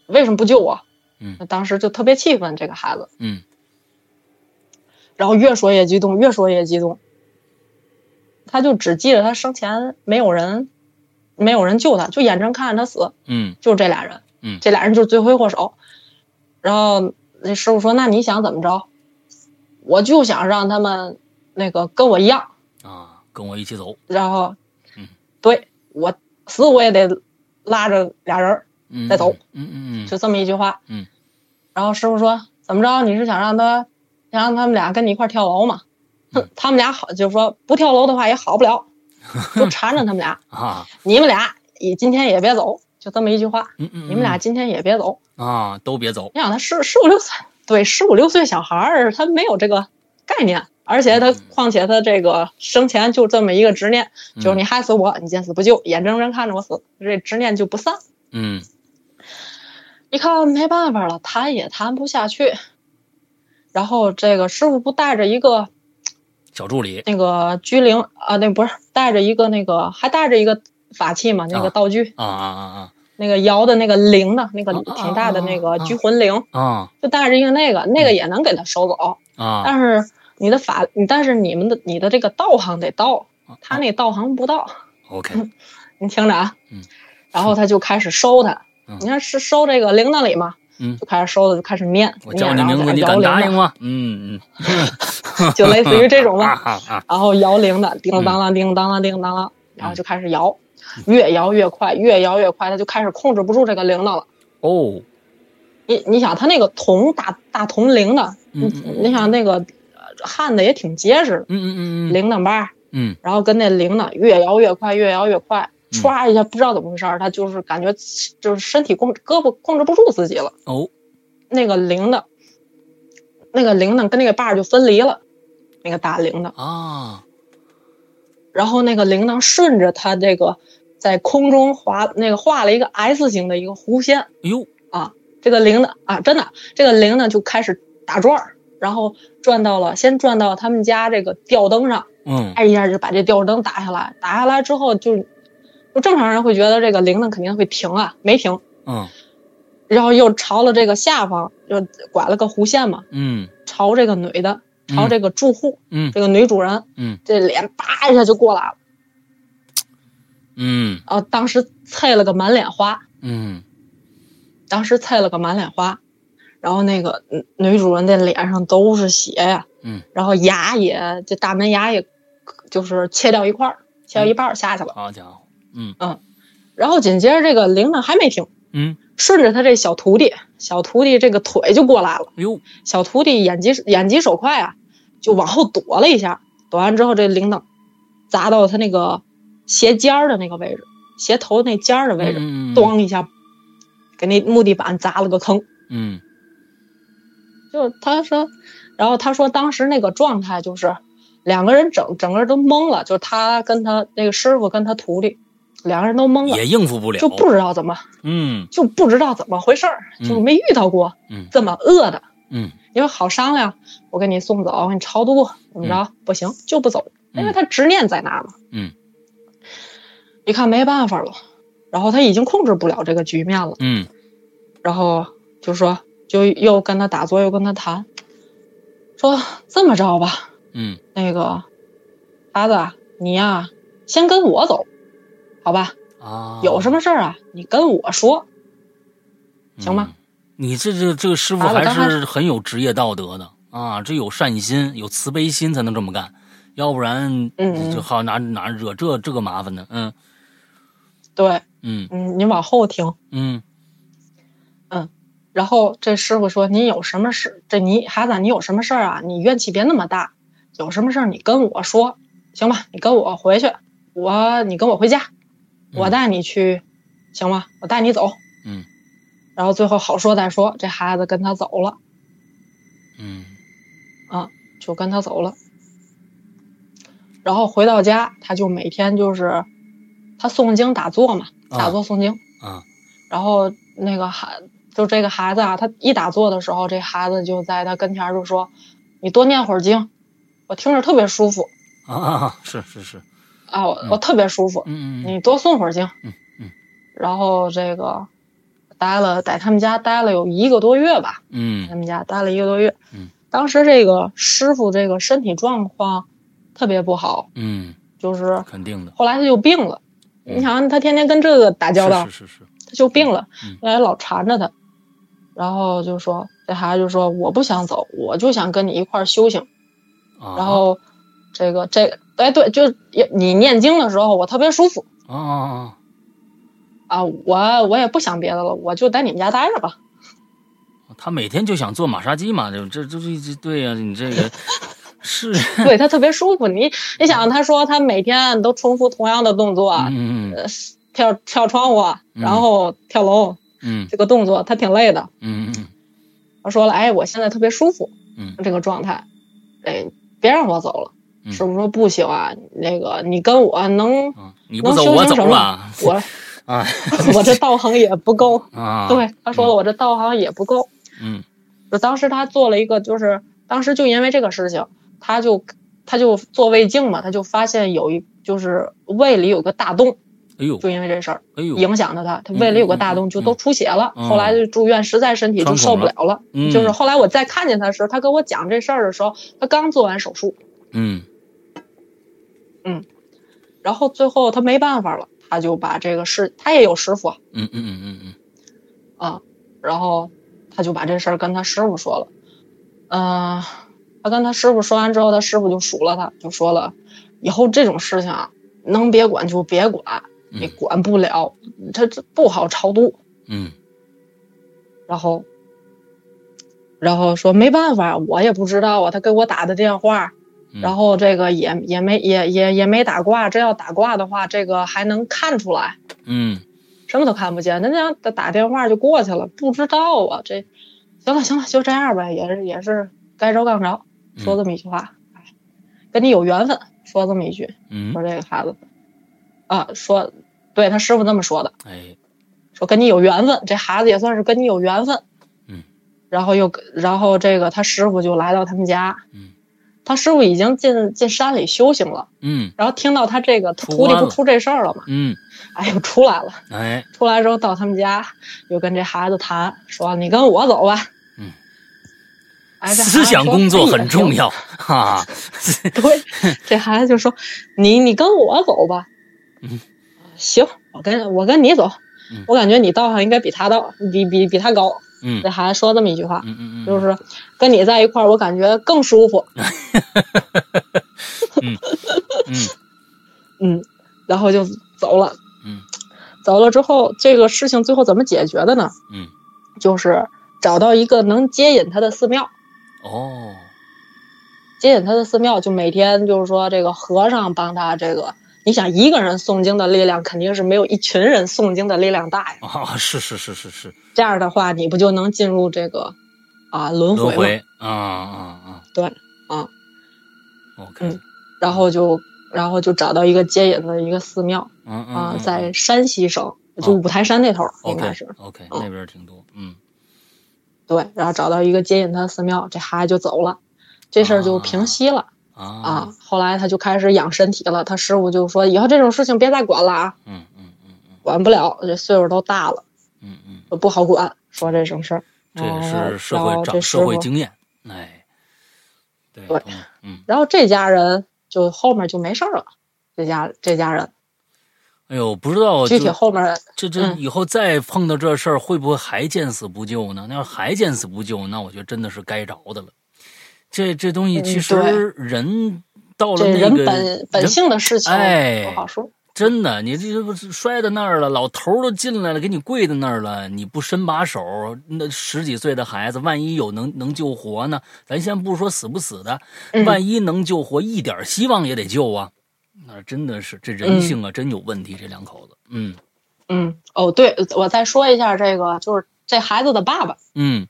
为什么不救我？嗯当时就特别气愤这个孩子，嗯然后越说越激动，越说越激动。他就只记得他生前没有人，没有人救他，就眼睁看着他死，嗯就这俩人，嗯这俩人就是罪魁祸首。然后那师傅说：“那你想怎么着？我就想让他们那个跟我一样，啊，跟我一起走，然后，嗯对我死我也得拉着俩人再走嗯嗯嗯就这么一句话。嗯，然后师傅说：“怎么着？你是想让他，想让他们俩跟你一块儿跳楼吗？”他们俩好，就是说不跳楼的话也好不了，<laughs> 就缠着他们俩。啊你们俩也今天也别走，就这么一句话。嗯嗯，你们俩今天也别走。啊都别走，你想他十十五六岁，对，十五六岁小孩儿，他没有这个概念，而且他嗯况且他这个生前就这么一个执念，就是嗯你害死我，你见死不救，眼睁睁看着我死，这执念就不散。嗯一看没办法了，谈也谈不下去。然后这个师傅不带着一个小助理那个居灵啊，那不是带着一个那个，还带着一个法器嘛，那个啊。道具，啊啊啊啊。那个摇的那个铃的，那个挺大的那个拘魂铃，啊。啊就带着一个那个，那个也能给他收走。啊。但是你的法，你但是你们的你的这个道行得到，他那道行不到。，OK，<laughs> 你听着啊，嗯，然后他就开始收他，嗯。你看是收这个铃铛里嘛，嗯。就开始收的就开始念，我叫你名字，你敢答应吗？嗯嗯。就类似于这种吧。<laughs> 然后摇铃的，叮当啷，叮当啷，叮当啷，然后就开始摇，越摇越快，越摇越快，他就开始控制不住这个铃铛了。哦，你你想，他那个铜大大铜铃铛，嗯你你想那个呃焊的也挺结实，嗯嗯嗯嗯铃铛把儿，嗯。然后跟那铃铛越摇越快，越摇越快，嗯歘一下不知道怎么回事儿，他就是感觉就是身体控胳膊控制不住自己了，哦。那个铃铛，那个铃铛跟那个把儿就分离了，那个大铃铛，啊然后那个铃铛顺着它这个在空中划那个画了一个 S 型的一个弧线，哎呦。啊这个铃铛啊，真的，这个铃铛就开始打转儿，然后转到了，先转到他们家这个吊灯上，嗯。哎一下就把这吊灯打下来，打下来之后就，就正常人会觉得这个铃铛肯定会停啊，没停，嗯。然后又朝了这个下方，就拐了个弧线嘛，嗯。朝这个女的，朝这个住户，嗯。这个女主人，嗯。这脸叭一下就过来了，嗯。然后当时啐了个满脸花，嗯。当时啐了个满脸花，然后那个嗯女主人的脸上都是血呀，嗯，然后牙也这大门牙也，就是切掉一块儿，切掉一半儿下去了，好家伙，嗯。然后紧接着这个铃铛还没停，嗯，顺着他这小徒弟，小徒弟这个腿就过来了，哎呦小徒弟眼疾眼疾手快啊，就往后躲了一下，躲完之后这铃铛砸到他那个鞋尖儿的那个位置，鞋头那尖儿的位置，嗯咣一下，给那木地板砸了个坑。嗯。就他说，然后他说当时那个状态就是两个人整整个人都懵了，就是他跟他那个师傅跟他徒弟两个人都懵了，也应付不了，就不知道怎么嗯。就不知道怎么回事儿，嗯。就没遇到过嗯。这么恶的。嗯。因为好商量，我给你送走，我给你超度，怎么着？不行，就不走，因为他执念在那儿嘛。嗯。一看没办法了，然后他已经控制不了这个局面了，嗯。然后就说，就又跟他打坐，又跟他谈，说这么着吧，嗯。那个孩子啊，你呀、先跟我走，好吧？啊，有什么事儿啊，你跟我说，行吗？嗯你这这这个师傅还是很有职业道德的啊，这有善心、有慈悲心才能这么干，要不然嗯就好哪哪惹这这个麻烦呢？嗯对，嗯嗯，你往后听。嗯然后这师傅说：“你有什么事？这你孩子，你有什么事儿啊？你怨气别那么大，有什么事儿你跟我说，行吧？你跟我回去，我你跟我回家，我带你去，行吗？我带你走。嗯然后最后好说歹说，这孩子跟他走了，嗯啊就跟他走了。然后回到家，他就每天就是他诵经打坐嘛，啊打坐诵经。啊然后那个孩，就这个孩子啊，他一打坐的时候，这孩子就在他跟前就说：“你多念会儿经，我听着特别舒服啊啊，是是是，啊，我我特别舒服，嗯嗯你多诵会儿经。”嗯嗯。然后这个待了在他们家待了有一个多月吧，他嗯们家待了一个多月。嗯。当时这个师傅这个身体状况特别不好，嗯，就是肯定的，后来他就病了。嗯你想，他天天跟这个打交道，是是是是，他就病了嗯，后来老缠着他，然后就说这孩子就说我不想走，我就想跟你一块儿修行。啊然后这个这个哎对，就也你念经的时候我特别舒服啊啊啊，啊，我我也不想别的了，我就在你们家待着吧。他每天就想做马杀鸡嘛，就这这这这对呀、你这个 <laughs> 是，对他特别舒服，你你想他说他每天都重复同样的动作，嗯嗯呃跳跳窗户，然后跳楼，嗯这个动作他挺累的。嗯嗯他说了，哎，我现在特别舒服，嗯这个状态，哎，别让我走了。嗯师傅说不行啊，那个你跟我能嗯，你不走我走能修行什么了我 <laughs> 啊我这道行也不够。啊，对，他说了，我这道行也不够。<laughs> 嗯就当时他做了一个，就是当时就因为这个事情，他就他就做胃镜嘛，他就发现有一就是胃里有个大洞，哎呦就因为这事儿哎呦，影响着他，他胃里有个大洞，就都出血了。嗯后来就住院，实在身体就受不了了。嗯就是后来我再看见他时，他跟我讲这事儿的时候，他刚做完手术，嗯然后最后他没办法了，他就把这个事，他也有师傅啊，嗯嗯嗯嗯嗯啊，然后他就把这事儿跟他师傅说了，嗯、他跟他师傅说完之后，他师傅就数了他，就说了，以后这种事情啊，能别管就别管，你管不了，他这不好超度。嗯然后，然后说没办法，我也不知道啊。他给我打的电话，嗯然后这个也也没也也也没打卦。这要打卦的话，这个还能看出来，嗯什么都看不见。人家打打电话就过去了，不知道啊。这行了行了，就这样呗，也是也是该着刚着，说这么一句话，哎，跟你有缘分，说这么一句，嗯说这个孩子，啊，说对他师傅这么说的。哎说跟你有缘分，这孩子也算是跟你有缘分。嗯，然后又然后这个他师傅就来到他们家，嗯他师傅已经进进山里修行了，嗯然后听到他这个徒弟不出这事儿了嘛，嗯哎呦出来了，哎出来之后到他们家又跟这孩子谈，说你跟我走吧。嗯，哎，思想工作很重要 <laughs> 哈。对，这孩子就说：“你你跟我走吧。”嗯，行，我跟我跟你走。嗯我感觉你道行应该比他道比比比他高。嗯这孩子说这么一句话，嗯嗯嗯，就是跟你在一块儿，我感觉更舒服。<laughs> 嗯嗯，然后就走了。嗯走了之后，这个事情最后怎么解决的呢？嗯就是找到一个能接引他的寺庙。哦接引他的寺庙，就每天就是说这个和尚帮他这个，你想一个人诵经的力量肯定是没有一群人诵经的力量大呀。啊 <laughs> 是是是是是。这样的话，你不就能进入这个啊轮回吗？轮回啊啊啊。对啊，OK。嗯然后就然后就找到一个接引的一个寺庙嗯嗯啊，嗯在山西省，就五台山那头儿应该是 OK 嗯那边挺多嗯。对，然后找到一个接引他的寺庙，这孩子就走了，这事儿就平息了啊啊。后来他就开始养身体了，他师傅就说以后这种事情别再管了啊，嗯嗯嗯嗯管不了，这岁数都大了。嗯嗯，说不好管，说这种事儿。这也哦是社会长这社会经验哎对对嗯然后这家人就后面就没事儿了，这家这家人哎呦不知道具体后面这这嗯以后再碰到这事儿，会不会还见死不救呢？那要还见死不救，那我觉得真的是该着的了。这这东西嗯其实人到了那个本本性的事情哎不好说。真的，你这不是摔在那儿了，老头儿都进来了，给你跪在那儿了，你不伸把手，那十几岁的孩子，万一有能能救活呢？咱先不说死不死的，嗯万一能救活，一点希望也得救啊！那真的是这人性啊，真有问题，这两口子，嗯嗯，哦，对，我再说一下这个，就是这孩子的爸爸，嗯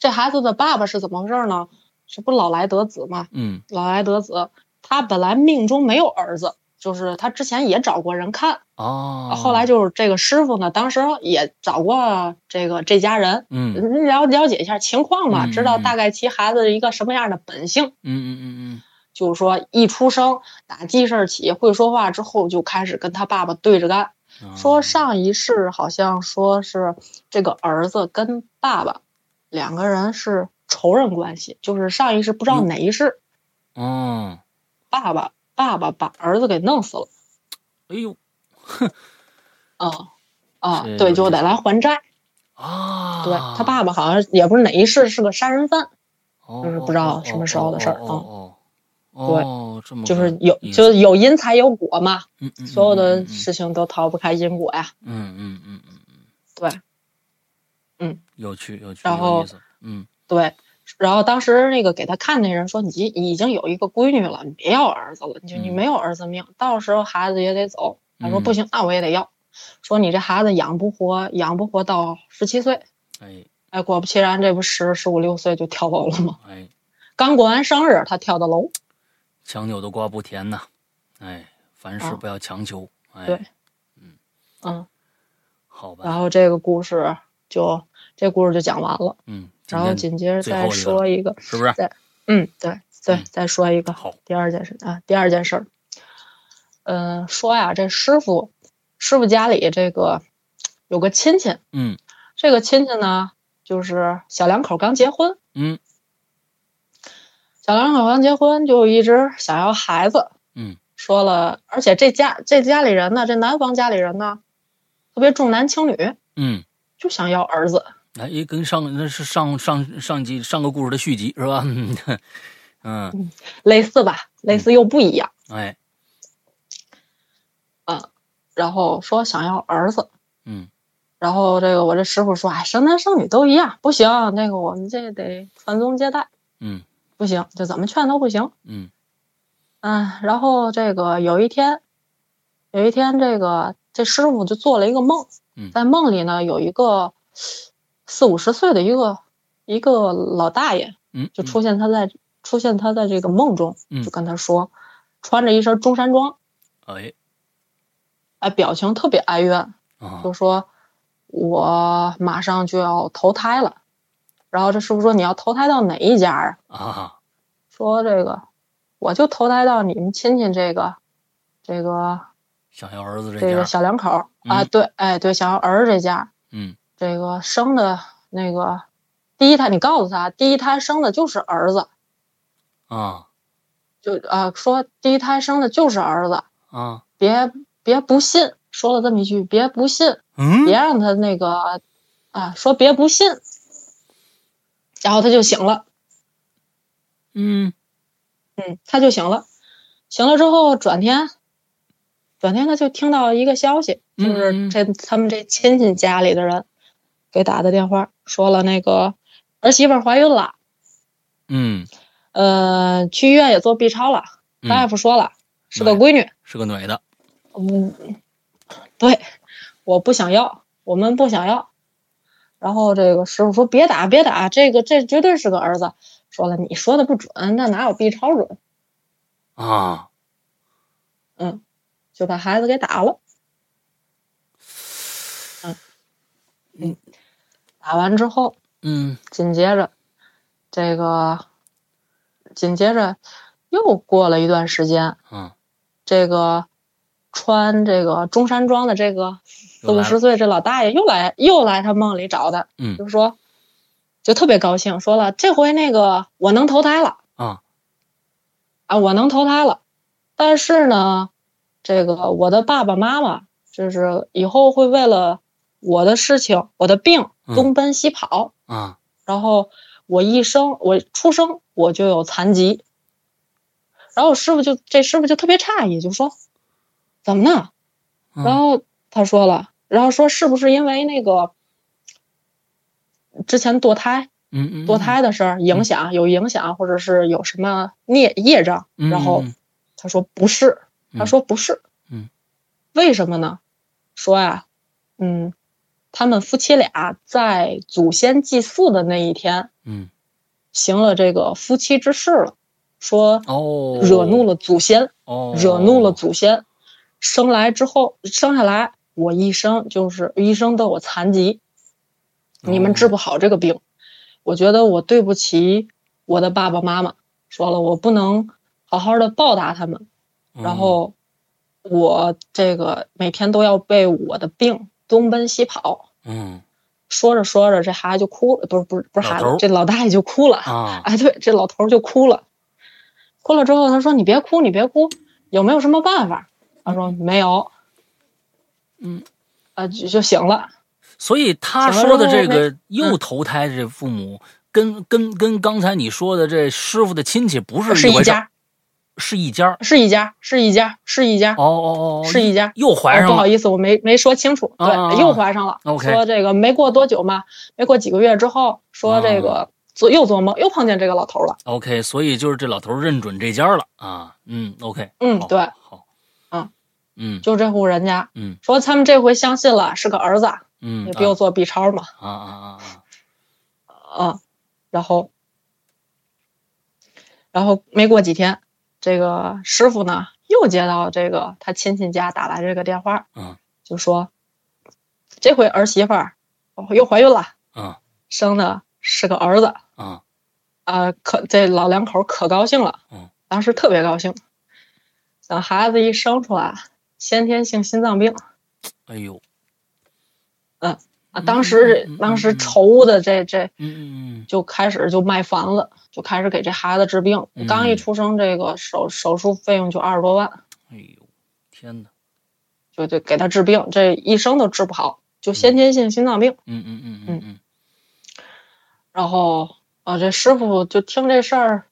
这孩子的爸爸是怎么回事呢？这不老来得子嘛？嗯老来得子，他本来命中没有儿子，就是他之前也找过人看，哦，后来就是这个师傅呢，当时也找过这个这家人，嗯了了解一下情况嘛，嗯知道大概其孩子一个什么样的本性。嗯嗯嗯嗯就是说，一出生打记事儿起会说话之后，就开始跟他爸爸对着干。嗯，说上一世好像说是这个儿子跟爸爸两个人是仇人关系，就是上一世不知道哪一世，嗯，爸爸爸爸把儿子给弄死了。哎呦 <laughs> 啊啊这，对，就得来还债。啊，对他爸爸好像也不是哪一世是个杀人犯，哦就是不知道什么时候的事儿哦哦哦哦，这么就是有就是有因才有果嘛，嗯嗯所有的嗯事情都逃不开因果呀。嗯嗯嗯嗯嗯，对有趣有趣，然后嗯对，然后当时那个给他看那人说：“你已经有一个闺女了，你别要儿子了，你就你嗯没有儿子命，到时候孩子也得走。”他说：“嗯不行，那我也得要。”说你这孩子养不活，养不活到十七岁。哎哎，果不其然，这不十十五六岁就跳楼了吗？哎，<laughs> 刚过完生日，他跳的楼。强扭的瓜不甜呐，哎，凡事啊不要强求，哎，对嗯，好吧，然后这个故事就这故事就讲完了，嗯，然后紧接着再说一个，是不是？嗯，对对嗯，再说一个好，第二件事啊，第二件事儿，嗯、说呀，这师傅师傅家里这个有个亲戚，嗯。这个亲戚呢，就是小两口刚结婚，嗯。小两口刚结婚就一直想要孩子，嗯。说了，而且这家这家里人呢，这男方家里人呢，特别重男轻女，嗯。就想要儿子，哎，也跟上那是上上上集上个故事的续集是吧？嗯，类似吧，类似又不一样。哎，嗯，然后说想要儿子，嗯，然后这个我这师傅说，哎，生男生女都一样，不行，那个我们这得传宗接代，嗯不行，就怎么劝都不行。嗯嗯，然后这个有一天，有一天这个这师傅就做了一个梦，嗯在梦里呢有一个四五十岁的一个一个老大爷，嗯，就出现他在出现他在这个梦中，嗯。就跟他说，穿着一身中山装，哎。哎，表情特别哀怨，啊就说我马上就要投胎了。然后这师傅说你要投胎到哪一家啊？啊说这个我就投胎到你们亲戚这个这个想要儿子这个，小两口儿啊，嗯对，哎对，想要儿子这家嗯这个生的那个第一胎，你告诉他第一胎生的就是儿子，啊。就啊说第一胎生的就是儿子，啊。别别不信，说了这么一句，别不信，嗯。别让他那个啊说别不信，然后他就醒了，嗯。嗯，他就醒了，醒了之后转天，转天他就听到一个消息，就是这他们这亲戚家里的人给打的电话，说了那个儿媳妇怀孕了，嗯呃，去医院也做 B 超了，嗯大夫说了是个哎闺女，是个女的，嗯，对，我不想要，我们不想要。然后这个师傅说别打别打，这个这绝对是个儿子。说了你说的不准，那哪有 B 超准？啊嗯，就把孩子给打了。嗯嗯，打完之后，嗯。紧接着这个，紧接着又过了一段时间，嗯这个穿这个中山装的这个四五十岁这老大爷又来又来他梦里找他，嗯就说就特别高兴，说了这回那个我能投胎了啊。啊，我能投胎了，但是呢，这个我的爸爸妈妈就是以后会为了我的事情、我的病嗯东奔西跑，啊。然后我一生我出生我就有残疾，然后师傅就这师傅就特别诧异，就说怎么呢？嗯。然后他说了，然后说是不是因为那个之前堕胎嗯嗯堕胎的事儿影响有影响，或者是有什么孽业障？嗯然后嗯他说不是，他嗯。说不是，嗯，为什么呢？说呀，嗯，他们夫妻俩在祖先祭祀的那一天嗯。行了这个夫妻之事了，说哦。惹怒了祖先，哦。惹怒了祖先，生来之后生下来，我一生就是一生都有残疾，你们治不好这个病，我觉得我对不起我的爸爸妈妈，说了我不能好好的报答他们，嗯。然后我这个每天都要被我的病东奔西跑，嗯。说着说着这孩子就哭了，不是不是不是孩子这老大爷就哭了，啊。哎，<laughs> 对，这老头就哭了，哭了之后他说你别哭你别哭，有没有什么办法？他说没有，嗯，啊就就醒了。所以他说的这个又投胎这父母，跟跟跟刚才你说的这师傅的亲戚不是回事，是一家，是一家。是一家，是一家，是一家，哦哦哦，是一家。又怀上了。哦不好意思，我没没说清楚，对，又怀上了。OK 说这个没过多久嘛，没过几个月之后，说这个做又做梦，又碰见这个老头了。OK，所以就是这老头认准这家了啊。嗯，OK，嗯对，好，嗯嗯就这户人家嗯说他们这回相信了，是个儿子，嗯，也不用做 B 超嘛，啊啊啊啊啊，然后，然后没过几天，这个师傅呢又接到这个他亲戚家打来这个电话，嗯就说这回儿媳妇儿哦又怀孕了，啊。生的是个儿子，啊。啊，可这老两口可高兴了，嗯，当时特别高兴，等孩子一生出来，先天性心脏病哎呦，嗯啊，嗯当时当时愁的这这嗯嗯就开始就卖房子，就开始给这孩子治病。嗯刚一出生，这个手手术费用就二十多万，嗯，哎呦，天哪，就就给他治病，这一生都治不好，就先天性心脏病。嗯嗯嗯嗯嗯然后啊，这师傅就听这事儿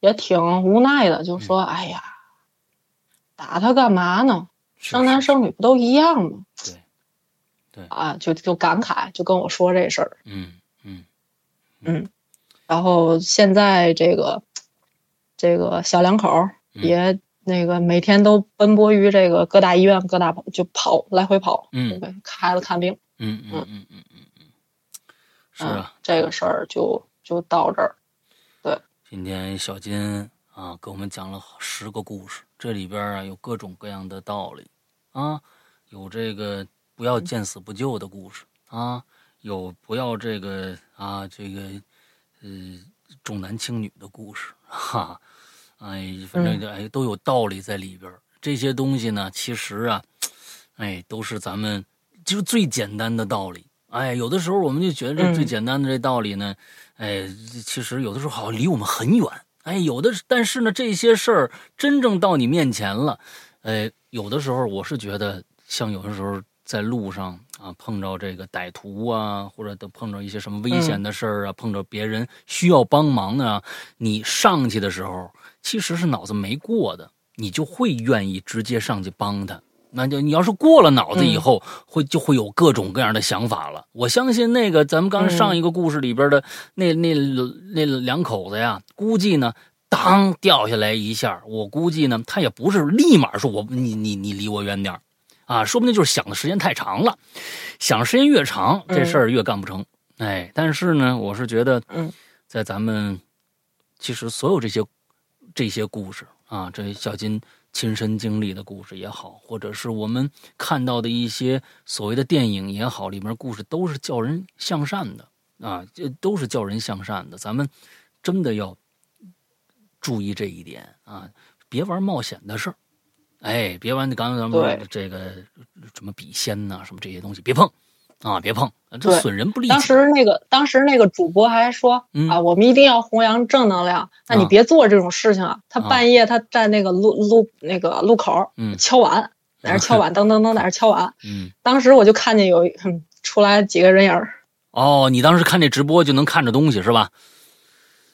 也挺无奈的，就说：“哎呀，打他干嘛呢？生男生女不都一样吗？”对，对啊，就就感慨，就跟我说这事儿。嗯嗯嗯，然后现在这个这个小两口也那个每天都奔波于这个各大医院、各大就跑来回跑，嗯，给孩子看病。嗯嗯嗯嗯嗯嗯，是啊，这个事儿就就到这儿。对，今天小金啊给我们讲了十个故事，这里边啊有各种各样的道理啊，有这个不要见死不救的故事啊，有不要这个啊这个呃重男轻女的故事 <laughs> 哈，哎，反正哎都有道理在里边。这些东西呢，其实啊，哎都是咱们。就是最简单的道理，哎，有的时候我们就觉得这最简单的这道理呢，哎，其实有的时候好像离我们很远，哎，有的但是呢，这些事儿真正到你面前了，哎，有的时候我是觉得，像有的时候在路上啊碰着这个歹徒啊，或者等碰着一些什么危险的事儿啊，碰着别人需要帮忙呢，你上去的时候其实是脑子没过的，你就会愿意直接上去帮他。那就你要是过了脑子以后，会就会有各种各样的想法了。我相信那个咱们刚上一个故事里边的那那那两口子呀，估计呢，当掉下来一下，我估计呢，他也不是立马说我你你你离我远点啊，说不定就是想的时间太长了，想时间越长，这事儿越干不成。哎，但是呢，我是觉得，在咱们其实所有这些这些故事啊，这小金。亲身经历的故事也好，或者是我们看到的一些所谓的电影也好，里面故事都是叫人向善的啊，这都是叫人向善的。咱们真的要注意这一点啊，别玩冒险的事儿，哎，别玩刚才咱们这个什么笔仙呐，什么这些东西，别碰。啊，别碰，这损人不利己。当时那个，当时那个主播还说啊，我们一定要弘扬正能量。那你别做这种事情啊！他半夜他在那个路路那个路口敲碗，在那敲碗，<laughs> 噔噔噔，在那敲碗。嗯，当时我就看见有出来几个人影儿。哦，你当时看这直播就能看着东西是吧？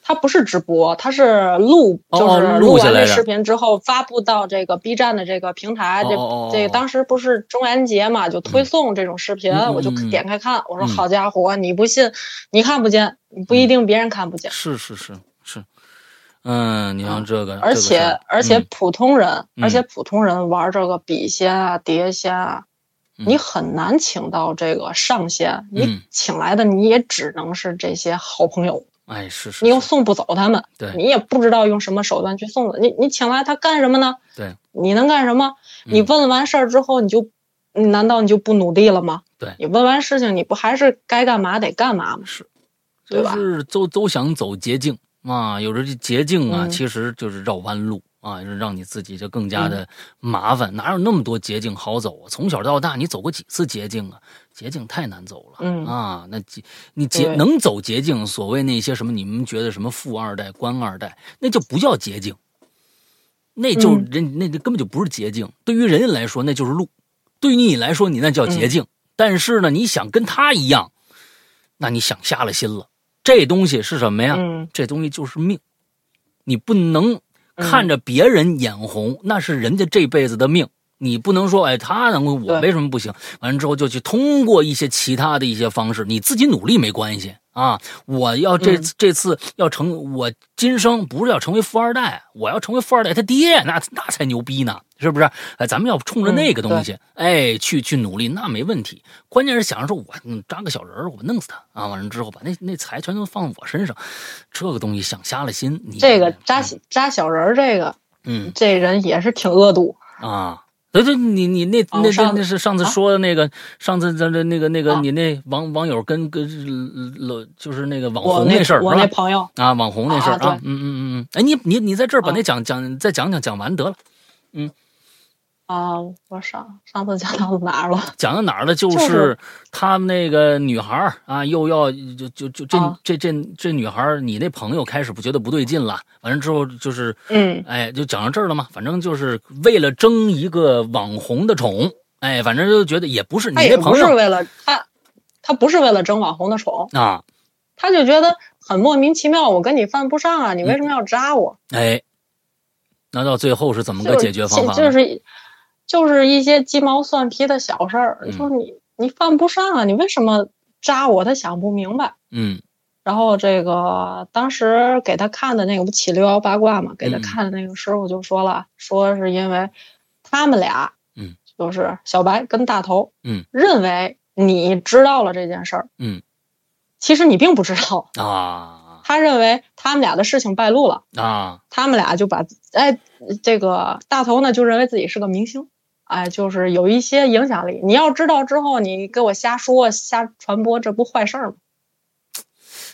它不是直播，它是录，就是录完这视频之后发布到这个 B 站的这个平台。这这当时不是中元节嘛，就推送这种视频，我就点开看。我说好家伙，你不信，你看不见，不一定别人看不见。是是是是，嗯，你像这个，而且而且普通人，而且普通人玩这个笔仙啊、碟仙啊，你很难请到这个上仙，你请来的你也只能是这些好朋友。哎，是是，你又送不走他们，对，你也不知道用什么手段去送的。你你请来他干什么呢？对，你能干什么？你问完事儿之后，你就，难道你就不努力了吗？对，你问完事情，你不还是该干嘛得干嘛吗？是，对吧？是都都想走捷径啊，有的这捷径啊，其实就是绕弯路。啊，就是让你自己就更加的麻烦，哪有那么多捷径好走啊？从小到大，你走过几次捷径啊？捷径太难走了，嗯啊，那捷你捷能走捷径，所谓那些什么你们觉得什么富二代、官二代，那就不叫捷径，那就人那根本就不是捷径。对于人家来说，那就是路；对于你来说，你那叫捷径。但是呢，你想跟他一样，那你想瞎了心了。这东西是什么呀？这东西就是命，你不能。看着别人眼红，那是人家这辈子的命，你不能说，哎，他能，我为什么不行？完了之后就去通过一些其他的一些方式，你自己努力没关系。啊！我要这这次要成，我今生不是要成为富二代，我要成为富二代他爹，那那才牛逼呢，是不是？哎，咱们要冲着那个东西，哎，去去努力，那没问题。关键是想着说，我扎个小人我弄死他啊！完了之后把那那财全都放我身上，这个东西想瞎了心。你这个扎扎小人这个，嗯，这人也是挺恶毒啊。对对，你你那那那那是上次说的那个，上次咱这那个那个你那网网友跟跟老就是那个网红那事儿，我那朋友啊，网红那事儿啊，嗯嗯嗯嗯，哎，你你你在这儿把那讲讲再讲讲讲完得了，嗯。啊，我上上次讲到哪儿了？<laughs> 讲到哪儿了？就是他们那个女孩啊，又要就就就这这这这女孩，你那朋友开始不觉得不对劲了，完了之后就是，嗯，哎，就讲到这儿了嘛。反正就是为了争一个网红的宠，哎，反正就觉得也不是你那朋友不是为了他，他不是为了争网红的宠啊，他就觉得很莫名其妙，我跟你犯不上啊，你为什么要扎我？哎，那到最后是怎么个解决方法？就是就是一些鸡毛蒜皮的小事儿，说你你犯不上啊，你为什么扎我？他想不明白。嗯。然后这个当时给他看的那个不起六爻八卦嘛，给他看的那个师傅就说了，说是因为他们俩，嗯，就是小白跟大头，嗯，认为你知道了这件事儿，嗯，其实你并不知道啊。<laughs> 他认为他们俩的事情败露了啊，他们俩就把哎这个大头呢就认为自己是个明星，哎，就是有一些影响力。你要知道之后，你给我瞎说瞎传播，这不坏事儿吗？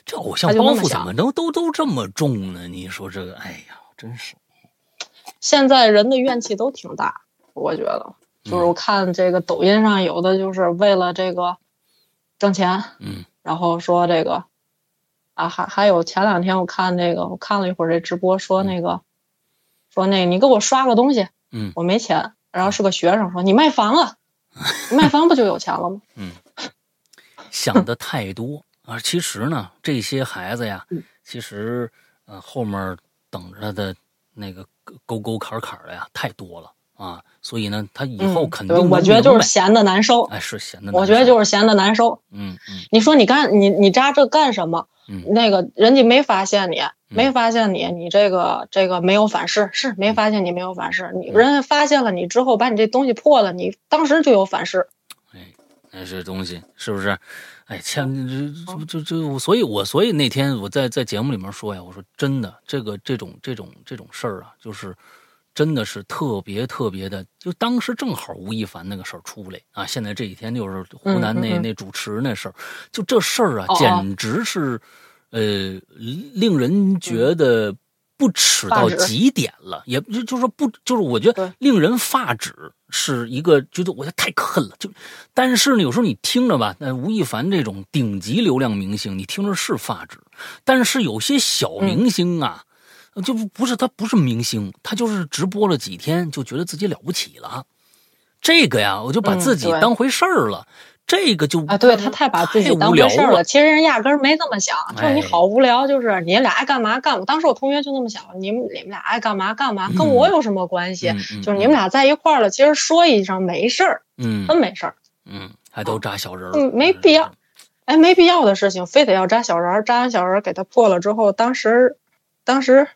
这偶像包袱怎么都都都这么重呢？你说这个，哎呀，真是。现在人的怨气都挺大，我觉得，就是我看这个抖音上有的就是为了这个挣钱，嗯，然后说这个啊，还还有前两天我看那个，我看了一会儿这直播，说那个说那个你给我刷个东西，嗯，我没钱，然后是个学生说你卖房啊，卖房不就有钱了吗？<laughs> 嗯，想的太多。啊，其实呢，这些孩子呀，其实呃后面等着的那个沟沟坎坎的呀太多了啊，所以呢，他以后肯定我觉得就是闲的难受，哎，是闲的，我觉得就是闲的难受。嗯嗯，你说你干你你扎这干什么？嗯，那个人家没发现你，没发现你，你这个这个没有反噬，是没发现你没有反噬，你人家发现了你之后，把你这东西破了，你当时就有反噬。哎，那这东西是不是？哎，千这这这这，所以我所以那天我在在节目里面说呀，我说真的，这个这种这种这种事儿啊，就是真的是特别特别的，就当时正好吴亦凡那个事儿出来啊，现在这几天就是湖南那那主持那事儿，就这事儿啊，简直是呃令人觉得。不耻到极点了，也就就是说不，就是我觉得令人发指，是一个觉得我觉得太恨了。就，但是呢，有时候你听着吧，那吴亦凡这种顶级流量明星，你听着是发指。但是有些小明星啊，就不是他不是明星，他就是直播了几天，就觉得自己了不起了。这个呀，我就把自己当回事儿了。这个就啊，对他太把自己当回事儿了。其实人压根儿没这么想，就是你好无聊，就是你俩爱干嘛干嘛。当时我同学就那么想，你们你们俩爱干嘛干嘛，跟我有什么关系？就是你们俩在一块儿了，其实说一声没事儿，嗯，真没事儿，嗯，还都扎小人儿，嗯，没必要，哎，没必要的事情，非得要扎小人儿，扎完小人儿给他破了之后，当时，当时，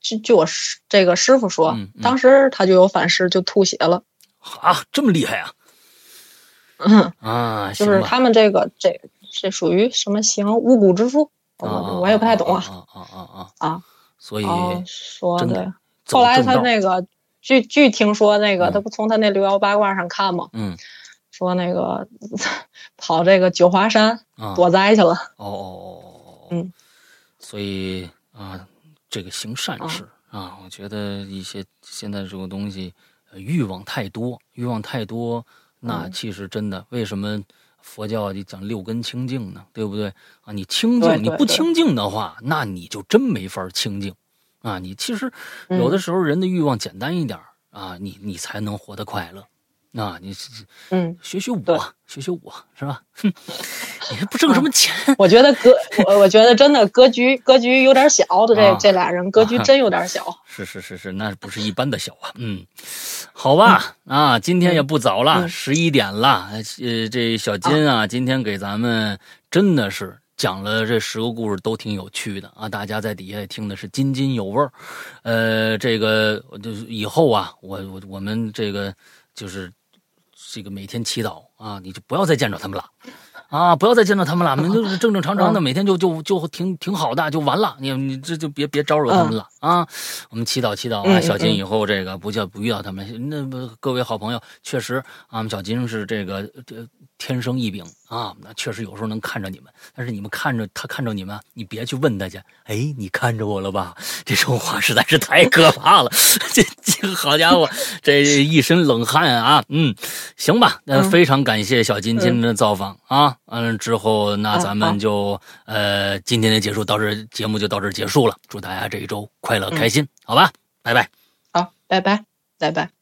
就就我师这个师傅说，当时他就有反噬，就吐血了，啊，这么厉害啊！嗯啊，就是他们这个这这属于什么行巫蛊之术，我我也不太懂啊啊啊啊啊！所以说的，后来他那个据据听说那个他不从他那六爻八卦上看吗？嗯，说那个 <laughs> 跑这个九华山躲灾去了。哦哦哦哦嗯，所以啊，这个行善事啊，我觉得一些现在这个东西欲望太多，欲望太多。那其实真的，为什么佛教就讲六根清净呢？对不对啊？你清净，你不清净的话，那你就真没法清净啊！你其实有的时候人的欲望简单一点啊，你你才能活得快乐。啊，你嗯，学学我，学学我是吧？哼，你还不挣什么钱？我觉得格，<laughs> 我我觉得真的格局格局有点小的这这俩人格局真有点小。是是是是，那不是一般的小啊。嗯，好吧，啊，今天也不早了，十一点了。呃，这小金啊，今天给咱们真的是讲了这十个故事，都挺有趣的啊。大家在底下听的是津津有味儿。呃，这个就是以后啊，我我我们这个就是。这个每天祈祷啊，你就不要再见着他们了，啊，不要再见到他们了，你们就是正正常常的，每天就就就挺挺好的，就完了。你你这就别别招惹他们了啊！我们祈祷祈祷啊，小金以后这个不叫不遇到他们。那不各位好朋友，确实啊，我们小金是这个这。天生异禀啊，那确实有时候能看着你们，但是你们看着他看着你们，你别去问他去。哎，你看着我了吧？这种话实在是太可怕了。<laughs> 这这好家伙，这一身冷汗啊！嗯，行吧，那非常感谢小金今天的造访啊。完了之后，那咱们就呃今天的结束到这，节目就到这结束了。祝大家这一周快乐开心，好吧？拜拜。好，拜拜，拜拜。